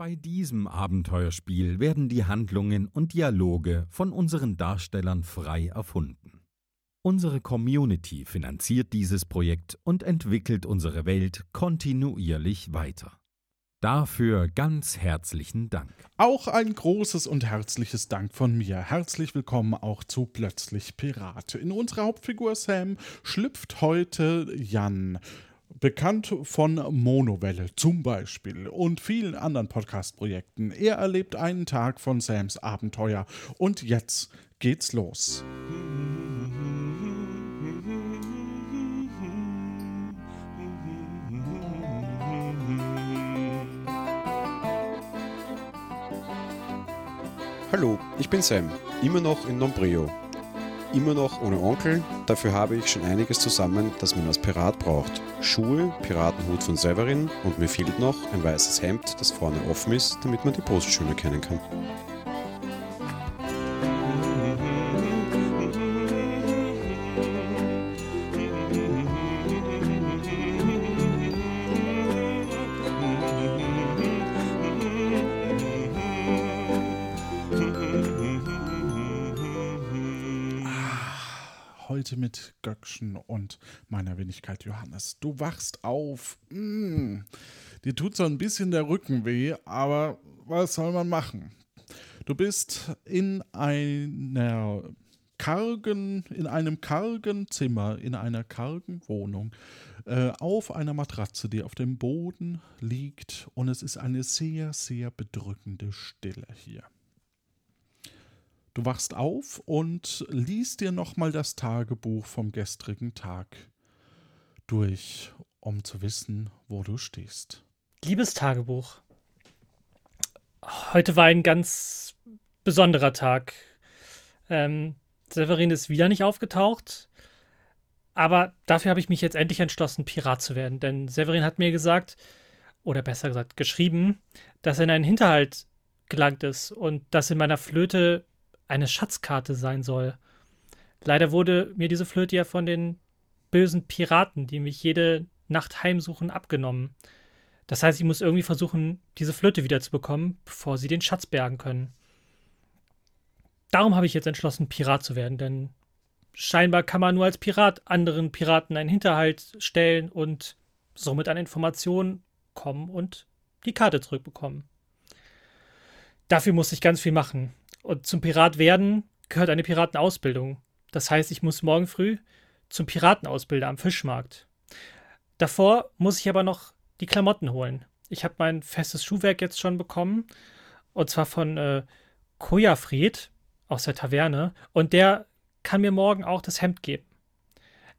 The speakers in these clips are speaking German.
Bei diesem Abenteuerspiel werden die Handlungen und Dialoge von unseren Darstellern frei erfunden. Unsere Community finanziert dieses Projekt und entwickelt unsere Welt kontinuierlich weiter. Dafür ganz herzlichen Dank. Auch ein großes und herzliches Dank von mir. Herzlich willkommen auch zu Plötzlich Pirate. In unserer Hauptfigur Sam schlüpft heute Jan bekannt von Monowelle zum Beispiel und vielen anderen Podcast-Projekten. Er erlebt einen Tag von Sams Abenteuer und jetzt geht's los. Hallo, ich bin Sam, immer noch in Nombrio immer noch ohne Onkel. Dafür habe ich schon einiges zusammen, das man als Pirat braucht. Schuhe, Piratenhut von Severin und mir fehlt noch ein weißes Hemd, das vorne offen ist, damit man die Brust erkennen kann. Göckchen und meiner Wenigkeit Johannes. Du wachst auf. Mm. Dir tut so ein bisschen der Rücken weh, aber was soll man machen? Du bist in einer kargen, in einem kargen Zimmer, in einer kargen Wohnung, äh, auf einer Matratze, die auf dem Boden liegt und es ist eine sehr, sehr bedrückende Stille hier. Du wachst auf und liest dir nochmal das Tagebuch vom gestrigen Tag durch, um zu wissen, wo du stehst. Liebes Tagebuch, heute war ein ganz besonderer Tag. Ähm, Severin ist wieder nicht aufgetaucht, aber dafür habe ich mich jetzt endlich entschlossen, Pirat zu werden, denn Severin hat mir gesagt, oder besser gesagt geschrieben, dass er in einen Hinterhalt gelangt ist und dass in meiner Flöte eine Schatzkarte sein soll. Leider wurde mir diese Flöte ja von den bösen Piraten, die mich jede Nacht heimsuchen, abgenommen. Das heißt, ich muss irgendwie versuchen, diese Flöte wiederzubekommen, bevor sie den Schatz bergen können. Darum habe ich jetzt entschlossen, Pirat zu werden, denn scheinbar kann man nur als Pirat anderen Piraten einen Hinterhalt stellen und somit an Informationen kommen und die Karte zurückbekommen. Dafür muss ich ganz viel machen. Und zum Pirat werden gehört eine Piratenausbildung. Das heißt, ich muss morgen früh zum Piratenausbilder am Fischmarkt. Davor muss ich aber noch die Klamotten holen. Ich habe mein festes Schuhwerk jetzt schon bekommen. Und zwar von äh, Kojafried aus der Taverne. Und der kann mir morgen auch das Hemd geben.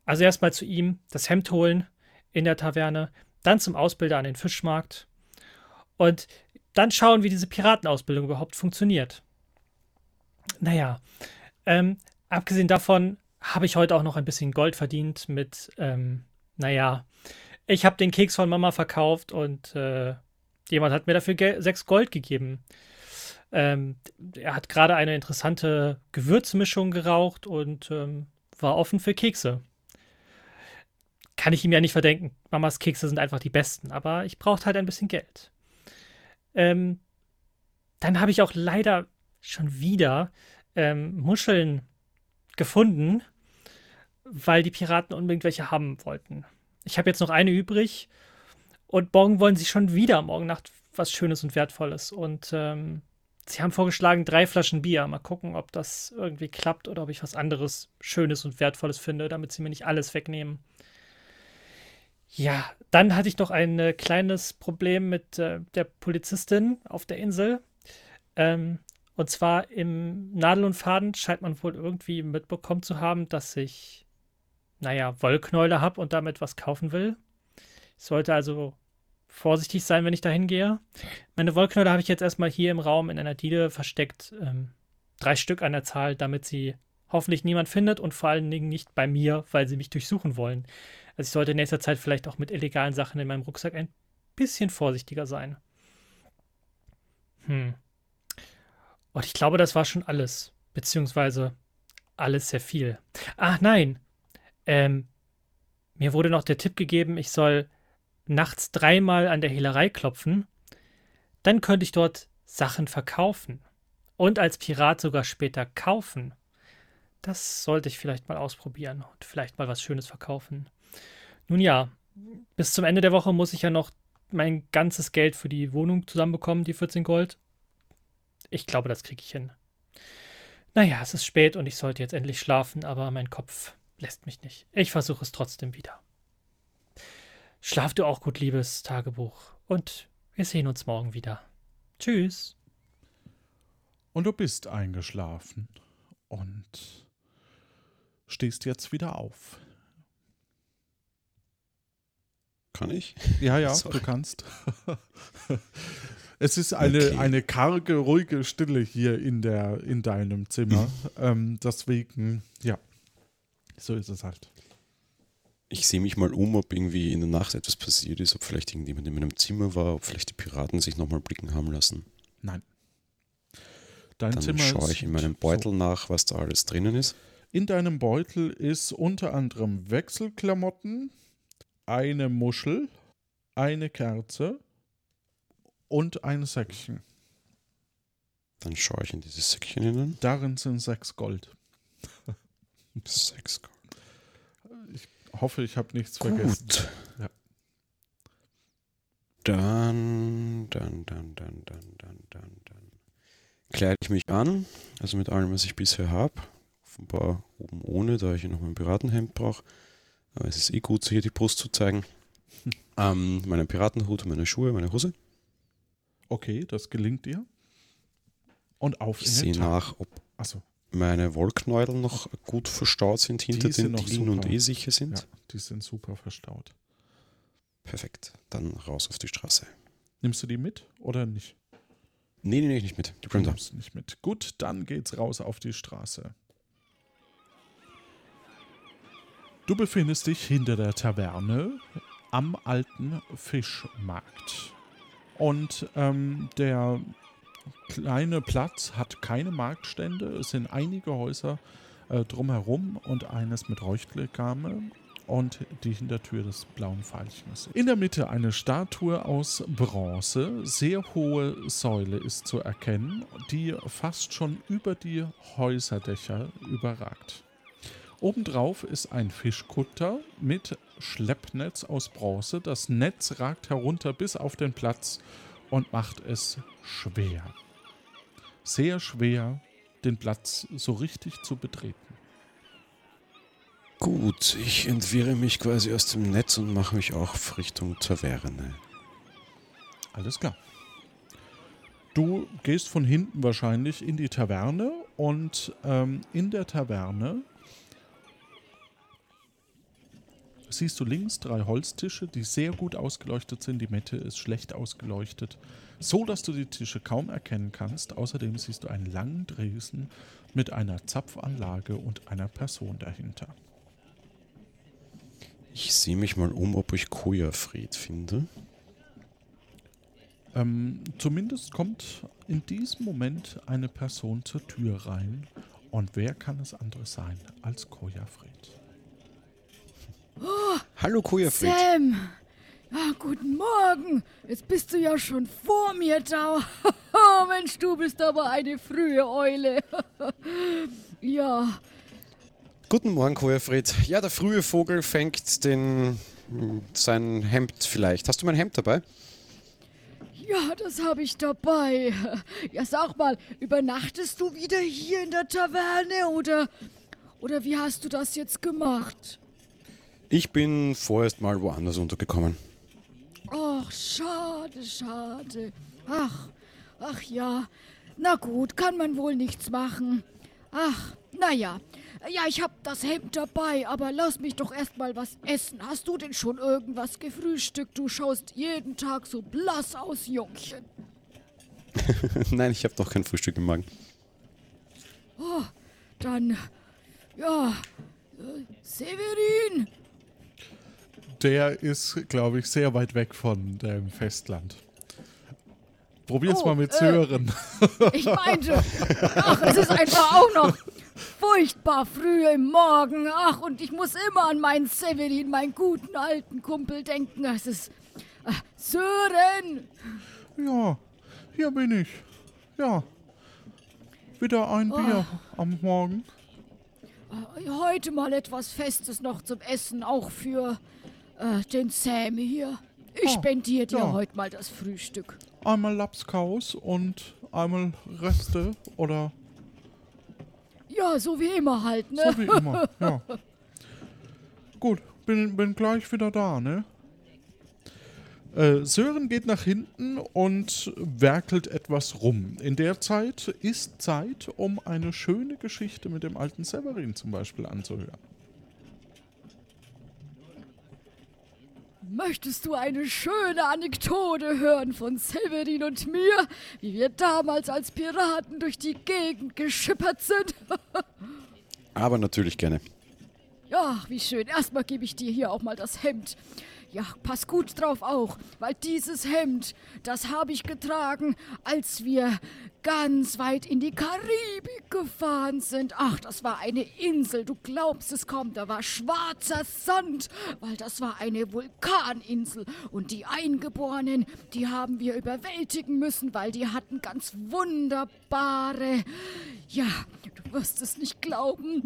Also erstmal zu ihm das Hemd holen in der Taverne, dann zum Ausbilder an den Fischmarkt und dann schauen, wie diese Piratenausbildung überhaupt funktioniert. Naja, ähm, abgesehen davon habe ich heute auch noch ein bisschen Gold verdient mit, ähm, naja, ich habe den Keks von Mama verkauft und äh, jemand hat mir dafür Gel sechs Gold gegeben. Ähm, er hat gerade eine interessante Gewürzmischung geraucht und ähm, war offen für Kekse. Kann ich ihm ja nicht verdenken. Mamas Kekse sind einfach die besten, aber ich brauchte halt ein bisschen Geld. Ähm, dann habe ich auch leider schon wieder ähm, Muscheln gefunden, weil die Piraten unbedingt welche haben wollten. Ich habe jetzt noch eine übrig und morgen wollen sie schon wieder morgen Nacht was Schönes und Wertvolles. Und ähm, sie haben vorgeschlagen, drei Flaschen Bier. Mal gucken, ob das irgendwie klappt oder ob ich was anderes Schönes und Wertvolles finde, damit sie mir nicht alles wegnehmen. Ja, dann hatte ich noch ein äh, kleines Problem mit äh, der Polizistin auf der Insel. Ähm, und zwar im Nadel und Faden scheint man wohl irgendwie mitbekommen zu haben, dass ich, naja, Wollknäule habe und damit was kaufen will. Ich sollte also vorsichtig sein, wenn ich da hingehe. Meine Wollknäule habe ich jetzt erstmal hier im Raum in einer Diele versteckt. Ähm, drei Stück an der Zahl, damit sie hoffentlich niemand findet und vor allen Dingen nicht bei mir, weil sie mich durchsuchen wollen. Also ich sollte in nächster Zeit vielleicht auch mit illegalen Sachen in meinem Rucksack ein bisschen vorsichtiger sein. Hm. Und ich glaube, das war schon alles. Beziehungsweise alles sehr viel. Ach nein. Ähm, mir wurde noch der Tipp gegeben, ich soll nachts dreimal an der Hehlerei klopfen, Dann könnte ich dort Sachen verkaufen und als Pirat sogar später kaufen. Das sollte ich vielleicht mal ausprobieren und vielleicht mal was Schönes verkaufen. Nun ja, bis zum Ende der Woche muss ich ja noch mein ganzes Geld für die Wohnung zusammenbekommen, die 14 Gold. Ich glaube, das kriege ich hin. Naja, es ist spät und ich sollte jetzt endlich schlafen, aber mein Kopf lässt mich nicht. Ich versuche es trotzdem wieder. Schlaf du auch gut, liebes Tagebuch. Und wir sehen uns morgen wieder. Tschüss. Und du bist eingeschlafen und stehst jetzt wieder auf. Kann ich? Ja, ja, Sorry. du kannst. es ist eine, Okay. eine karge, ruhige Stille hier in, der, in deinem Zimmer. ähm, deswegen, ja, so ist es halt. Ich sehe mich mal um, ob irgendwie in der Nacht etwas passiert ist, ob vielleicht irgendjemand in meinem Zimmer war, ob vielleicht die Piraten sich nochmal blicken haben lassen. Nein. Dein Dann Zimmer schaue ich in meinem Beutel nach, was da alles drinnen ist. So. In deinem Beutel ist unter anderem Wechselklamotten, eine Muschel, eine Kerze und ein Säckchen. Dann schaue ich in dieses Säckchen hinein. Darin sind sechs Gold. Sechs Gold. Hoffe, ich habe nichts vergessen. Gut. Ja. Dann, dann, dann, dann, dann, dann, dann, dann. Kleide ich mich an, also mit allem, was ich bisher habe. Offenbar oben ohne, da ich ja noch mein Piratenhemd brauche. Aber es ist eh gut, hier die Brust zu zeigen. ähm, meinen Piratenhut, meine Schuhe, meine Hose. Okay, das gelingt dir. Und auf Ich in sehe den nach, ob Achso, meine Wollknäuel noch gut verstaut sind hinter Die den noch Dielen und eh sicher sind. ja, die sind super verstaut. Perfekt. Dann raus auf die Straße. Nimmst du die mit oder nicht? Nee, nee, nee, nicht mit. Die bleiben da. Nimmst du nicht mit. Gut, dann geht's raus auf die Straße. Du befindest dich hinter der Taverne am alten Fischmarkt. Und ähm, der kleine Platz hat keine Marktstände. Es sind einige Häuser äh, drumherum und eines mit Leuchtreklame und die Hintertür des blauen Pfeilchens. In der Mitte eine Statue aus Bronze. Sehr hohe Säule ist zu erkennen, die fast schon über die Häuserdächer überragt. Obendrauf ist ein Fischkutter mit Schleppnetz aus Bronze. Das Netz ragt herunter bis auf den Platz und macht es schwer. Sehr schwer, den Platz so richtig zu betreten. Gut, ich entwirre mich quasi aus dem Netz und mache mich auch auf Richtung Taverne. Alles klar. Du gehst von hinten wahrscheinlich in die Taverne und ähm, in der Taverne siehst du links drei Holztische, die sehr gut ausgeleuchtet sind. Die Mitte ist schlecht ausgeleuchtet, so dass du die Tische kaum erkennen kannst. Außerdem siehst du einen langen Dresen mit einer Zapfanlage und einer Person dahinter. Ich sehe mich mal um, ob ich Kojafried finde. Ähm, zumindest kommt in diesem Moment eine Person zur Tür rein. Und wer kann es anderes sein als Kojafred? Hallo Kojafried. Sam! Ah, guten Morgen! Jetzt bist du ja schon vor mir da. Oh, Mensch, du bist aber eine frühe Eule. ja, Guten Morgen, Kojafried. Ja, der frühe Vogel fängt den sein Hemd vielleicht. Hast du mein Hemd dabei? ja, das habe ich dabei. Ja, sag mal, übernachtest du wieder hier in der Taverne oder oder wie hast du das jetzt gemacht? Ich bin vorerst mal woanders untergekommen. Ach, schade, schade. Ach, ach ja. Na gut, kann man wohl nichts machen. Ach, naja. Ja, ich hab das Hemd dabei, aber lass mich doch erst mal was essen. Hast du denn schon irgendwas gefrühstückt? Du schaust jeden Tag so blass aus, Jungchen. Nein, ich habe noch kein Frühstück im Magen. Dann, ja, äh, Severin. Der ist, glaube ich, sehr weit weg von dem Festland. Probier's Oh, mal mit äh. Sören. Ich meinte, ach, es ist einfach auch noch furchtbar früh im Morgen. Ach, und ich muss immer an meinen Severin, meinen guten alten Kumpel denken. Es ist. Äh, Sören! Ja, hier bin ich. Ja. Wieder ein Oh. Bier am Morgen. Äh, Heute mal etwas Festes noch zum Essen, auch für äh, den Sam hier. Ich Ah, spendiere dir ja. heute mal das Frühstück. Einmal Lapskaus und einmal Reste oder Ja, so wie immer halt, ne? so wie immer. Ja. Gut, bin, bin gleich wieder da, ne? Äh, Sören geht nach hinten und werkelt etwas rum. In der Zeit ist Zeit, um eine schöne Geschichte mit dem alten Severin zum Beispiel anzuhören. Möchtest du eine schöne Anekdote hören von Severin und mir, wie wir damals als Piraten durch die Gegend geschippert sind? Aber natürlich gerne. Ja, wie schön. Erstmal gebe ich dir hier auch mal das Hemd. Ja, pass gut drauf auch, weil dieses Hemd, das habe ich getragen, als wir ganz weit in die Karibik gefahren sind. Ach, das war eine Insel, du glaubst es kaum, da war schwarzer Sand, weil das war eine Vulkaninsel. Und die Eingeborenen, die haben wir überwältigen müssen, weil die hatten ganz wunderbare, ja, du wirst es nicht glauben,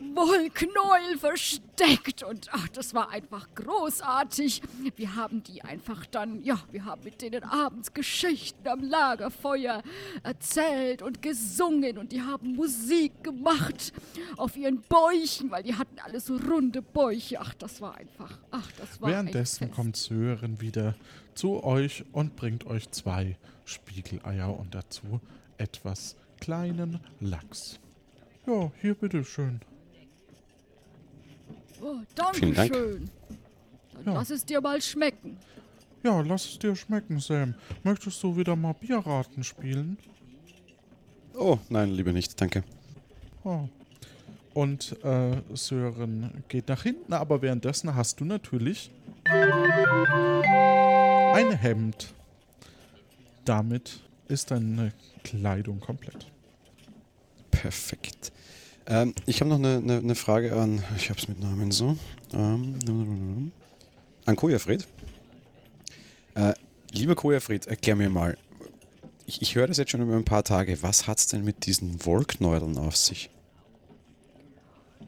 Wollknäuel versteckt und ach, das war einfach großartig. Wir haben die einfach dann, ja, wir haben mit denen abends Geschichten am Lagerfeuer erzählt und gesungen und die haben Musik gemacht auf ihren Bäuchen, weil die hatten alle so runde Bäuche. Ach, das war einfach, ach, das war Währenddessen kommt Sören wieder zu euch und bringt euch zwei Spiegeleier und dazu etwas kleinen Lachs. Ja, hier bitteschön. Oh, danke Vielen Dank. schön. Dann Ja. lass es dir mal schmecken. Ja, lass es dir schmecken, Sam. Möchtest du wieder mal Bierraten spielen? Oh, nein, lieber nicht, danke. Oh. Und äh, Sören geht nach hinten, aber währenddessen hast du natürlich ein Hemd. Damit ist deine Kleidung komplett. Perfekt. Ähm, ich habe noch eine, eine, eine Frage an, ich habe es mit Namen so, ähm, an Kojafred. Äh, lieber Kojafred, erklär mir mal, ich, ich höre das jetzt schon über ein paar Tage, was hat's denn mit diesen Wollknäueln auf sich?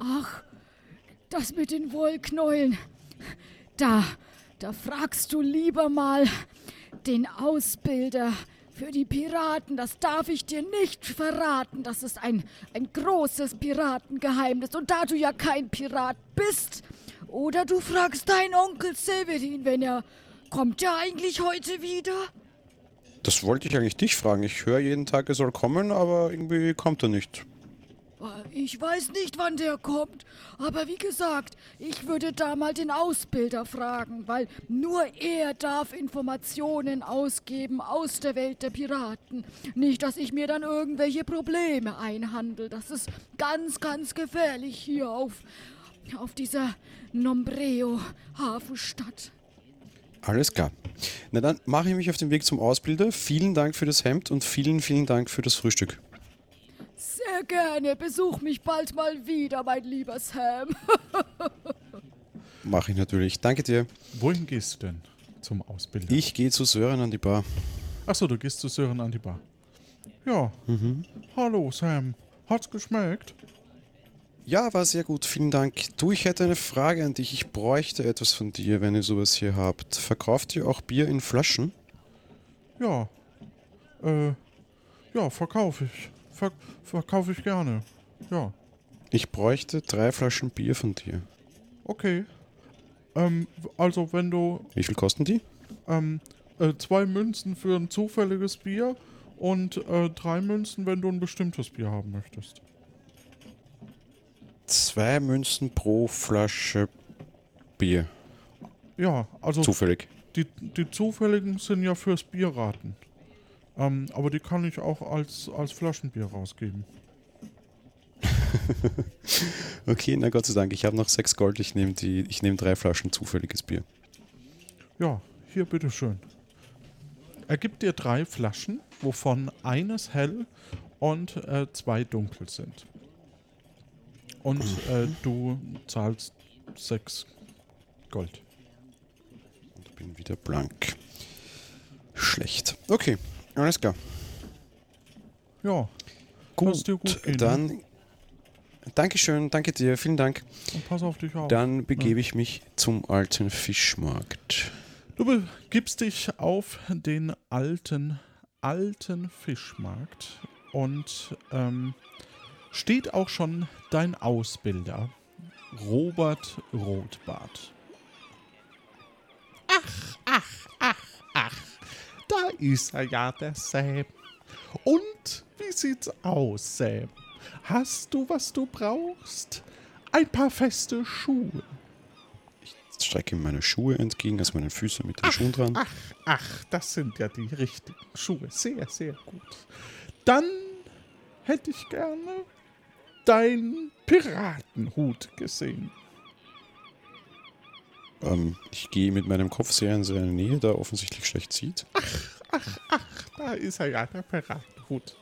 Ach, das mit den Wollknäueln. Da, da fragst du lieber mal den Ausbilder für die Piraten. Das darf ich dir nicht verraten. Das ist ein, ein großes Piratengeheimnis. Und da du ja kein Pirat bist, oder du fragst deinen Onkel Severin, wenn er. Kommt er eigentlich heute wieder? Das wollte ich eigentlich dich fragen. Ich höre jeden Tag, er soll kommen, aber irgendwie kommt er nicht. Ich weiß nicht, wann der kommt, aber wie gesagt, ich würde da mal den Ausbilder fragen, weil nur er darf Informationen ausgeben aus der Welt der Piraten. Nicht, dass ich mir dann irgendwelche Probleme einhandel. Das ist ganz, ganz gefährlich hier auf, auf dieser Nombreo-Hafenstadt. Alles klar. Na dann mache ich mich auf den Weg zum Ausbilder. Vielen Dank für das Hemd und vielen, vielen Dank für das Frühstück. Sehr gerne. Besuch mich bald mal wieder, mein lieber Sam. Mache ich natürlich. Danke dir. Wohin gehst du denn zum Ausbilder? Ich gehe zu Sören an die Bar. Achso, du gehst zu Sören an die Bar. Ja. Hallo, Sam. Hat's geschmeckt? Ja, war sehr gut, vielen Dank. Du, ich hätte eine Frage an dich. Ich bräuchte etwas von dir, wenn ihr sowas hier habt. Verkauft ihr auch Bier in Flaschen? Ja. Äh, ja, verkaufe ich. Ver verkaufe ich gerne. Ja. Ich bräuchte drei Flaschen Bier von dir. Okay. Ähm, also wenn du Wie viel kosten die? ähm, äh, zwei Münzen für ein zufälliges Bier und äh, drei Münzen, wenn du ein bestimmtes Bier haben möchtest. Zwei Münzen pro Flasche Bier. Ja, also Zufällig. die, die zufälligen sind ja fürs Bierraten. Ähm, aber die kann ich auch als, als Flaschenbier rausgeben. Okay, na Gott sei Dank. Ich habe noch sechs Gold. Ich nehme die. Ich nehme drei Flaschen zufälliges Bier. Ja, hier bitteschön. Er gibt dir drei Flaschen, wovon eines hell und äh, zwei dunkel sind. Und äh, du zahlst sechs Gold. Ich bin wieder blank. Schlecht. Okay. Alles klar. Ja, Gut, gut gehen, ne? dann. Dankeschön, danke dir, vielen Dank. und pass auf dich auf. Dann begebe ich mich zum alten Fischmarkt. Du begibst dich auf den alten, alten Fischmarkt und ähm, steht auch schon dein Ausbilder, Robert Rotbart. Ach, ach, ach, ach, da ist er ja, der Sam. Und wie sieht's aus, Sam? Hast du, was du brauchst? Ein paar feste Schuhe. Ich strecke ihm meine Schuhe entgegen, also meine Füße mit den Schuhen dran. Ach, ach, das sind ja die richtigen Schuhe. Sehr, sehr gut. Dann hätte ich gerne deinen Piratenhut gesehen. Ähm, ich gehe mit meinem Kopf sehr in seine Nähe, da er offensichtlich schlecht sieht. Da ist er ja, der Piratenhut.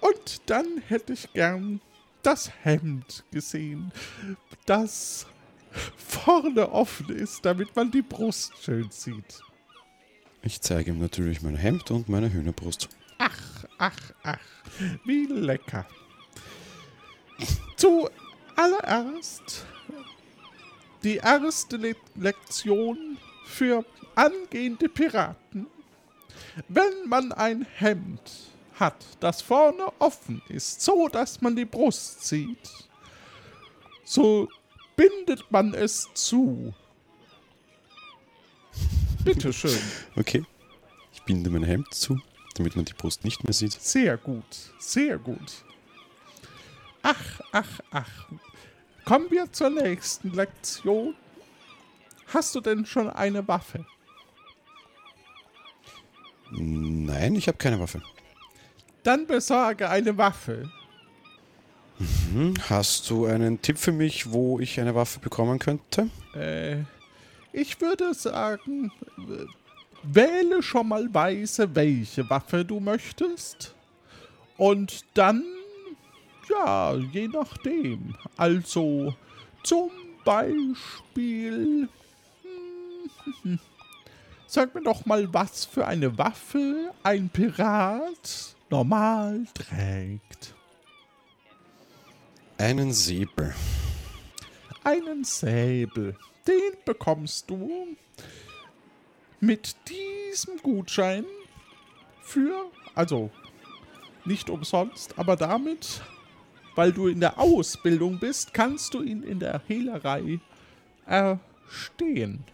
Und dann hätte ich gern das Hemd gesehen, das vorne offen ist, damit man die Brust schön sieht. Ich zeige ihm natürlich mein Hemd und meine Hühnerbrust. Ach, ach, ach, wie lecker. Zuallererst die erste Le Lektion für angehende Piraten. Wenn man ein Hemd hat, das vorne offen ist, so dass man die Brust sieht, so bindet man es zu. Bitteschön. Okay. Ich binde mein Hemd zu, damit man die Brust nicht mehr sieht. Sehr gut, sehr gut. Ach, ach, ach. Kommen wir zur nächsten Lektion. Hast du denn schon eine Waffe? Nein, ich habe keine Waffe. Dann besorge eine Waffe. Hm, Hast du einen Tipp für mich, wo ich eine Waffe bekommen könnte? Äh, ich würde sagen, äh, wähle schon mal weise, welche Waffe du möchtest. Und dann, ja, je nachdem. Also zum Beispiel. hm, Sag mir doch mal, was für eine Waffe ein Pirat normal trägt. Einen Säbel. einen Säbel. Den bekommst du mit diesem Gutschein für, also nicht umsonst, aber damit, weil du in der Ausbildung bist, kannst du ihn in der Hehlerei erstehen.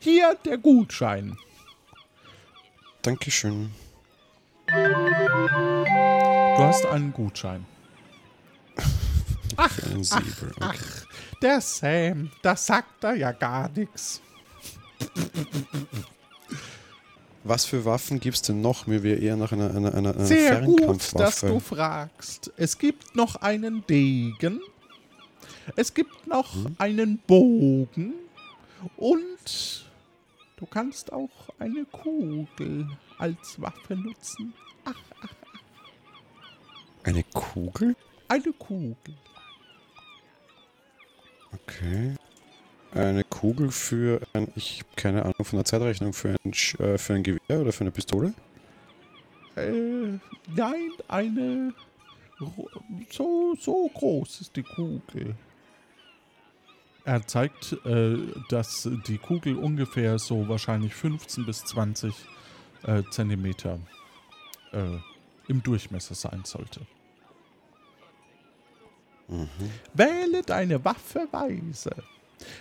Hier der Gutschein. Dankeschön. Du hast einen Gutschein. Säbel. Okay. Ach, der Sam, da sagt er ja gar nichts. Was für Waffen gibt es denn noch? Mir wäre eher nach einer, einer, einer, einer Sehr gut, dass Fernkampfwaffe. du fragst. Es gibt noch einen Degen. Es gibt noch einen Bogen. Und du kannst auch eine Kugel als Waffe nutzen. Ach, Eine Kugel? eine Kugel. Okay. Eine Kugel für ein, ich habe keine Ahnung von der Zeitrechnung, für ein, äh, für ein Gewehr oder für eine Pistole? Äh, nein, eine. So, so groß ist die Kugel. Er zeigt, äh, dass die Kugel ungefähr so wahrscheinlich 15 bis 20 äh, Zentimeter äh, im Durchmesser sein sollte. Wähle deine Waffe weise.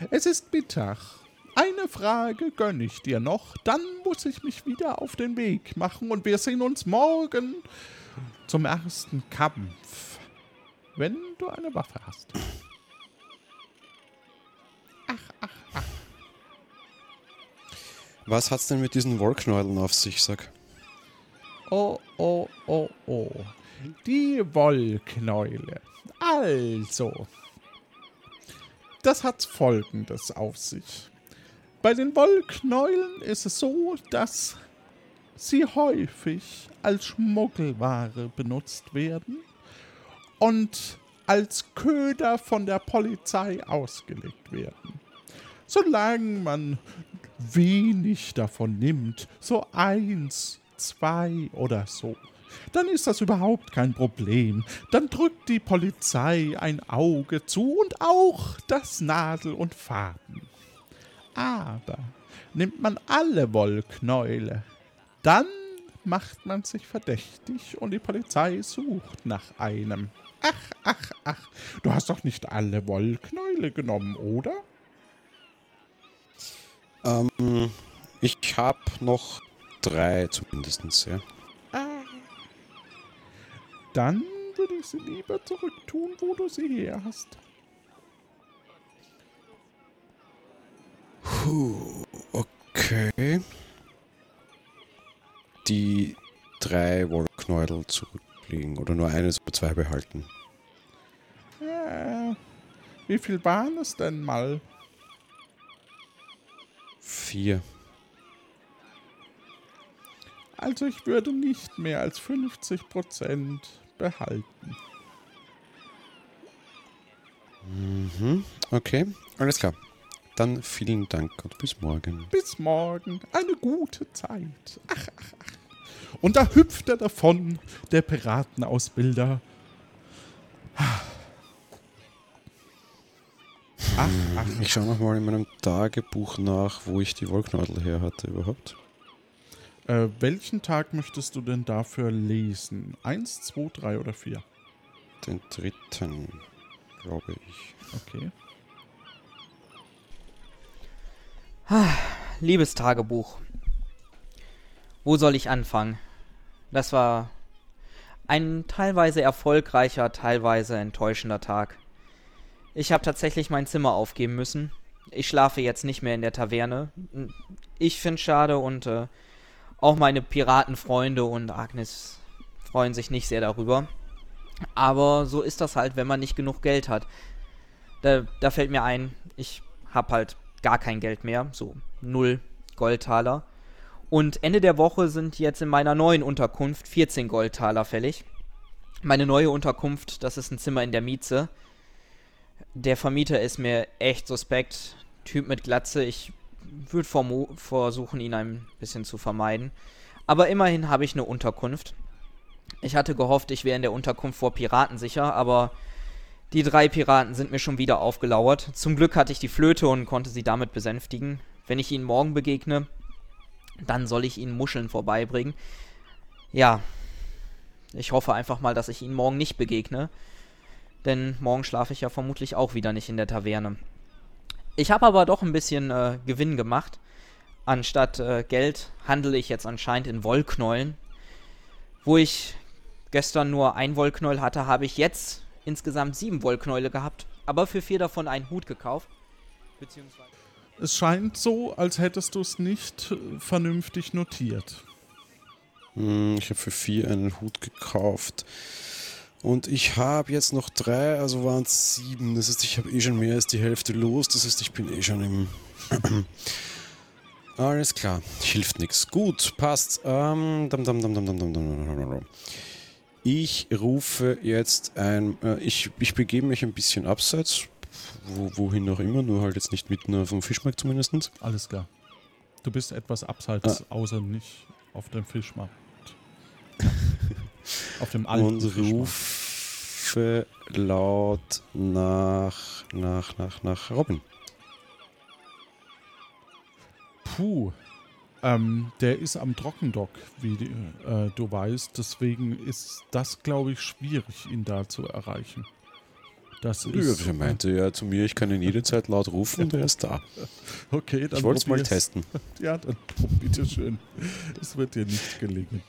Es ist Mittag. Eine Frage gönne ich dir noch, dann muss ich mich wieder auf den Weg machen und wir sehen uns morgen zum ersten Kampf. Wenn du eine Waffe hast. Was hat's denn mit diesen Wollknäueln auf sich, sag? Oh, oh, oh, oh. Die Wollknäule. Also. Das hat folgendes auf sich. Bei den Wollknäulen ist es so, dass sie häufig als Schmuggelware benutzt werden und als Köder von der Polizei ausgelegt werden. Solange man wenig davon nimmt, so eins, zwei oder so, dann ist das überhaupt kein Problem. Dann drückt die Polizei ein Auge zu und auch das Nadel und Faden. Aber nimmt man alle Wollknäule, dann macht man sich verdächtig und die Polizei sucht nach einem. Ach, ach, ach, du hast doch nicht alle Wollknäule genommen, oder? Ähm, ich habe noch drei zumindest, ja. Dann würde ich sie lieber zurücktun, wo du sie her hast. Puh, okay. Die drei Wollknäudel zurücklegen oder nur eines oder zwei behalten. Ja, wie viel waren es denn mal? Vier. Also ich würde nicht mehr als 50 Prozent behalten. Mhm, okay, alles klar. Dann vielen Dank und bis morgen. Bis morgen, eine gute Zeit. Ach, ach, ach. Und da hüpft er davon, der Piratenausbilder. Ach, ach, Ich schaue nochmal in meinem Tagebuch nach, wo ich die Wollknäudel her hatte überhaupt. Äh, welchen Tag möchtest du denn dafür lesen? Eins, zwei, drei oder vier? Den dritten, glaube ich. Okay. Liebes Tagebuch. Wo soll ich anfangen? Das war ein teilweise erfolgreicher, teilweise enttäuschender Tag. Ich habe tatsächlich mein Zimmer aufgeben müssen. Ich schlafe jetzt nicht mehr in der Taverne. Ich finde schade und äh, auch meine Piratenfreunde und Agnes freuen sich nicht sehr darüber. Aber so ist das halt, wenn man nicht genug Geld hat. Da, da fällt mir ein, ich habe halt gar kein Geld mehr, so null Goldtaler. Und Ende der Woche sind jetzt in meiner neuen Unterkunft 14 Goldtaler fällig. Meine neue Unterkunft, das ist ein Zimmer in der Mieze. Der Vermieter ist mir echt suspekt. Typ mit Glatze. Ich würde versuchen, ihn ein bisschen zu vermeiden. Aber immerhin habe ich eine Unterkunft. Ich hatte gehofft, ich wäre in der Unterkunft vor Piraten sicher, aber die drei Piraten sind mir schon wieder aufgelauert. Zum Glück hatte ich die Flöte und konnte sie damit besänftigen. Wenn ich ihnen morgen begegne, dann soll ich ihnen Muscheln vorbeibringen. Ja, ich hoffe einfach mal, dass ich ihnen morgen nicht begegne. Denn morgen schlafe ich ja vermutlich auch wieder nicht in der Taverne. Ich habe aber doch ein bisschen äh, Gewinn gemacht. Anstatt äh, Geld handle ich jetzt anscheinend in Wollknäulen. Wo ich gestern nur ein Wollknäuel hatte, habe ich jetzt insgesamt sieben Wollknäule gehabt. Aber für vier davon einen Hut gekauft. Beziehungsweise. Es scheint so, als hättest du es nicht äh, vernünftig notiert. Hm, Ich habe für vier einen Hut gekauft. Und ich habe jetzt noch drei, also waren es sieben. Das heißt, ich habe eh schon mehr als die Hälfte los. Das heißt, ich bin eh schon im. Alles klar, hilft nichts. Gut, passt. Ich rufe jetzt ein. Äh, ich, ich begebe mich ein bisschen abseits. Wo, wohin auch immer, nur halt jetzt nicht mitten vom Fischmarkt zumindest. Alles klar. Du bist etwas abseits, ah. außer nicht auf dem Fischmarkt auf dem alten und rufe laut nach, nach, nach, nach Robin. Puh. Ähm, der ist am Trockendock, wie äh, du weißt. Deswegen ist das, glaube ich, schwierig, ihn da zu erreichen. Das ist. er meinte ja zu mir, ich kann ihn jederzeit laut rufen und er ist da. Okay, dann Ich wollte es mal testen. Ja, dann bitteschön. Es wird dir nicht gelingen.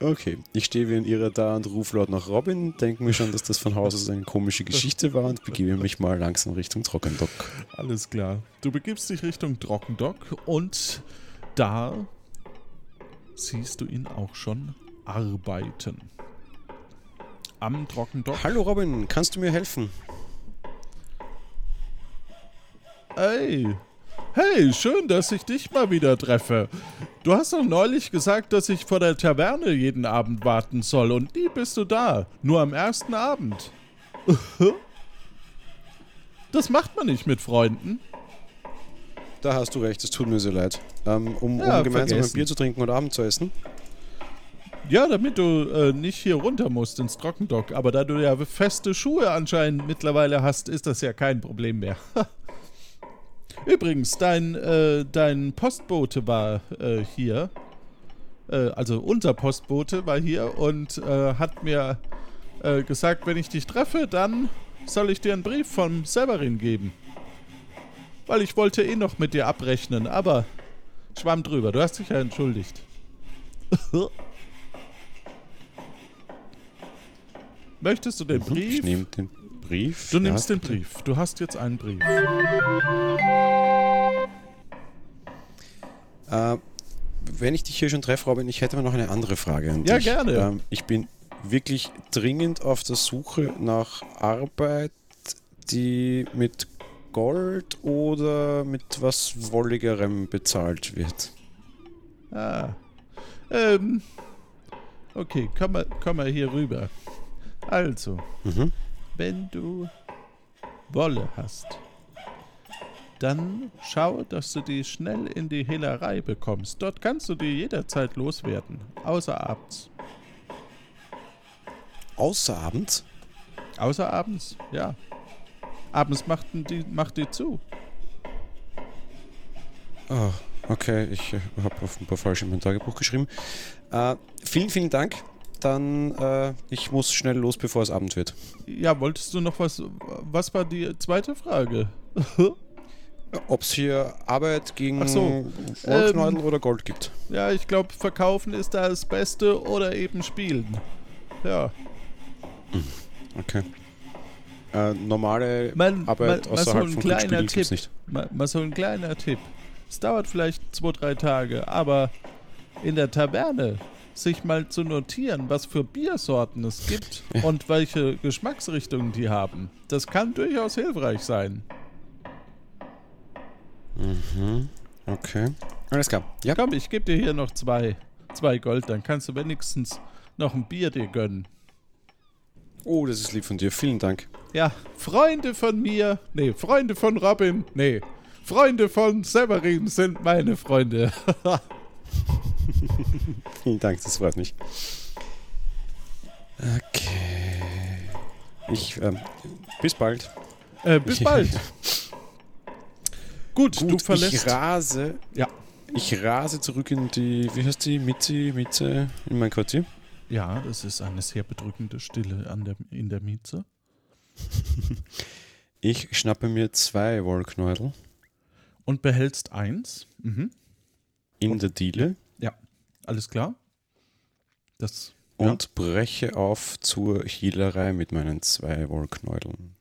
Okay, ich stehe wie ein Irrer da und rufe laut nach Robin, denke mir schon, dass das von Haus aus eine komische Geschichte war und begebe mich mal langsam Richtung Trockendock. Alles klar. Du begibst dich Richtung Trockendock und da siehst du ihn auch schon arbeiten. Am Trockendock. Hallo Robin, kannst du mir helfen? Hey, hey, schön, dass ich dich mal wieder treffe. Du hast doch neulich gesagt, dass ich vor der Taverne jeden Abend warten soll und nie bist du da. Nur am ersten Abend. Das macht man nicht mit Freunden. da hast du recht, es tut mir sehr leid. Ähm, um, Ja, um gemeinsam vergessen. ein Bier zu trinken und Abend zu essen. Ja, damit du äh, nicht hier runter musst ins Trockendock. Aber da du ja feste Schuhe anscheinend mittlerweile hast, ist das ja kein Problem mehr. Übrigens, dein, äh, dein Postbote war äh, hier. Äh, also unser Postbote war hier und äh, hat mir äh, gesagt, wenn ich dich treffe, dann soll ich dir einen Brief vom Severin geben. Weil ich wollte eh noch mit dir abrechnen, aber schwamm drüber. Du hast dich ja entschuldigt. Möchtest du den Ich Brief? nehme den Brief. Du nimmst Ja, den Brief. Du hast jetzt einen Brief. Äh, wenn ich dich hier schon treffe, Robin, ich hätte mal noch eine andere Frage an Ja, dich. gerne. Ähm, ich bin wirklich dringend auf der Suche nach Arbeit, die mit Gold oder mit was Wolligerem bezahlt wird. Ah. Ähm. Okay, komm mal, komm mal hier rüber. Also, Mhm. Wenn du Wolle hast, dann schau, dass du die schnell in die Hehlerei bekommst. Dort kannst du die jederzeit loswerden, außer abends. Außer abends? Außer abends, ja. Abends machten die, macht die zu. Ah, okay, ich äh, habe offenbar falsch in mein Tagebuch geschrieben. Äh, vielen, vielen Dank. Dann, äh, ich muss schnell los, bevor es Abend wird. Ja, wolltest du noch was? Was war die zweite Frage? Ob es hier Arbeit gegen Ach so, Wollknäudel ähm, oder Gold gibt. Ja, ich glaube, verkaufen ist da das Beste oder eben spielen. Ja. Okay. Äh, normale Man, Arbeit man, außerhalb von kleiner Tipp. gibt's nicht. Mal, mal so ein kleiner Tipp. Es dauert vielleicht zwei, drei Tage, aber in der Taverne sich mal zu notieren, was für Biersorten es gibt und welche Geschmacksrichtungen die haben. Das kann durchaus hilfreich sein. Mhm. Okay. Alles klar. Ja. Komm, ich gebe dir hier noch zwei, zwei Gold, dann kannst du wenigstens noch ein Bier dir gönnen. Oh, das ist lieb von dir. Vielen Dank. Ja, Freunde von mir, nee, Freunde von Robin, nee, Freunde von Severin sind meine Freunde. Vielen Dank, das freut mich. Okay. Ich, ähm, bis bald. äh, bis bald. Gut, Gut, du verlässt. ich rase. Ja. Ich rase zurück in die, wie heißt die, Mitzi, Mitze, in mein Quartier. Ja, es ist eine sehr bedrückende Stille an der, in der Mieze. Ich schnappe mir zwei Wollknäudel Und behältst eins. Mhm. in der Diele Alles klar? Das. Ja. und breche auf zur Hehlerei mit meinen zwei Wollknäudeln.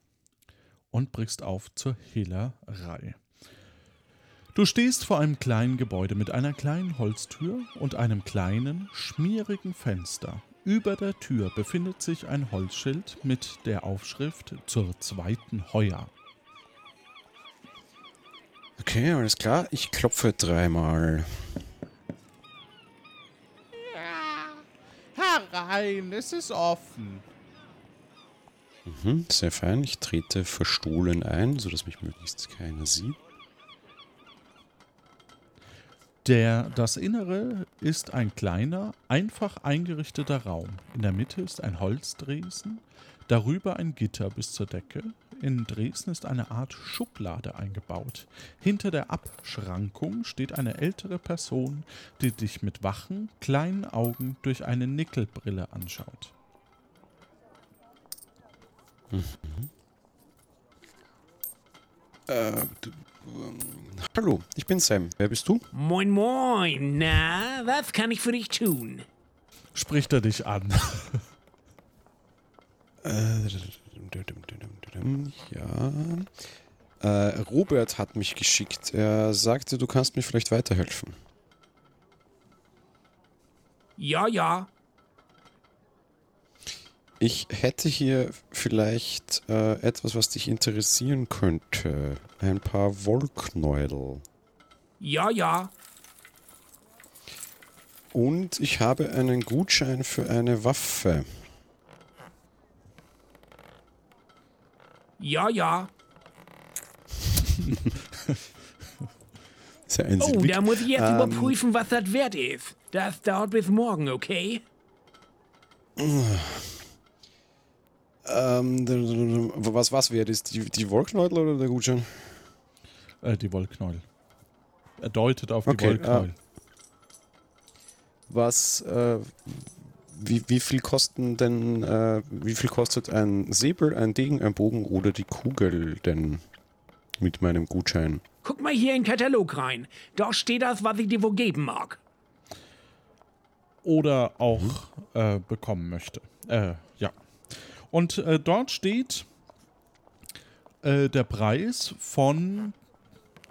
und brichst auf zur Hehlerei. Du stehst vor einem kleinen Gebäude mit einer kleinen Holztür und einem kleinen, schmierigen Fenster. Über der Tür befindet sich ein Holzschild mit der Aufschrift zur zweiten Heuer. Okay, alles klar. Ich klopfe dreimal. Herein, es ist offen. Mhm, sehr fein. Ich trete verstohlen ein, sodass mich möglichst keiner sieht. Der, das Innere ist ein kleiner, einfach eingerichteter Raum. In der Mitte ist ein Holzdresen, darüber ein Gitter bis zur Decke. In Dresden ist eine Art Schublade eingebaut. Hinter der Abschrankung steht eine ältere Person, die dich mit wachen, kleinen Augen durch eine Nickelbrille anschaut. Äh, du, ähm, hallo, ich bin Sam. Wer bist du? Moin, moin. Na, was kann ich für dich tun? Spricht er dich an? Ja. Äh, Robert hat mich geschickt. Er sagte, du kannst mir vielleicht weiterhelfen. Ja, ja. Ich hätte hier vielleicht äh, etwas, was dich interessieren könnte. Ein paar Wollknäudel. Ja, ja. Und ich habe einen Gutschein für eine Waffe. Ja, ja. einzige Oh, da muss ich jetzt Ähm, überprüfen, was das wert ist. Das dauert bis morgen, okay? Ähm, was, was wert ist? Die, die Wollknäuel oder der Gutschein? Äh, die Wollknäuel. Er deutet auf die Okay, Wollknäuel. Was, äh, wie, wie viel kosten denn, äh, wie viel kostet ein Säbel, ein Degen, ein Bogen oder die Kugel denn mit meinem Gutschein? Guck mal hier in den Katalog rein. Da steht das, was ich dir wohl geben mag. Oder auch Mhm. äh, bekommen möchte. Äh, ja. Und äh, dort steht äh, der Preis von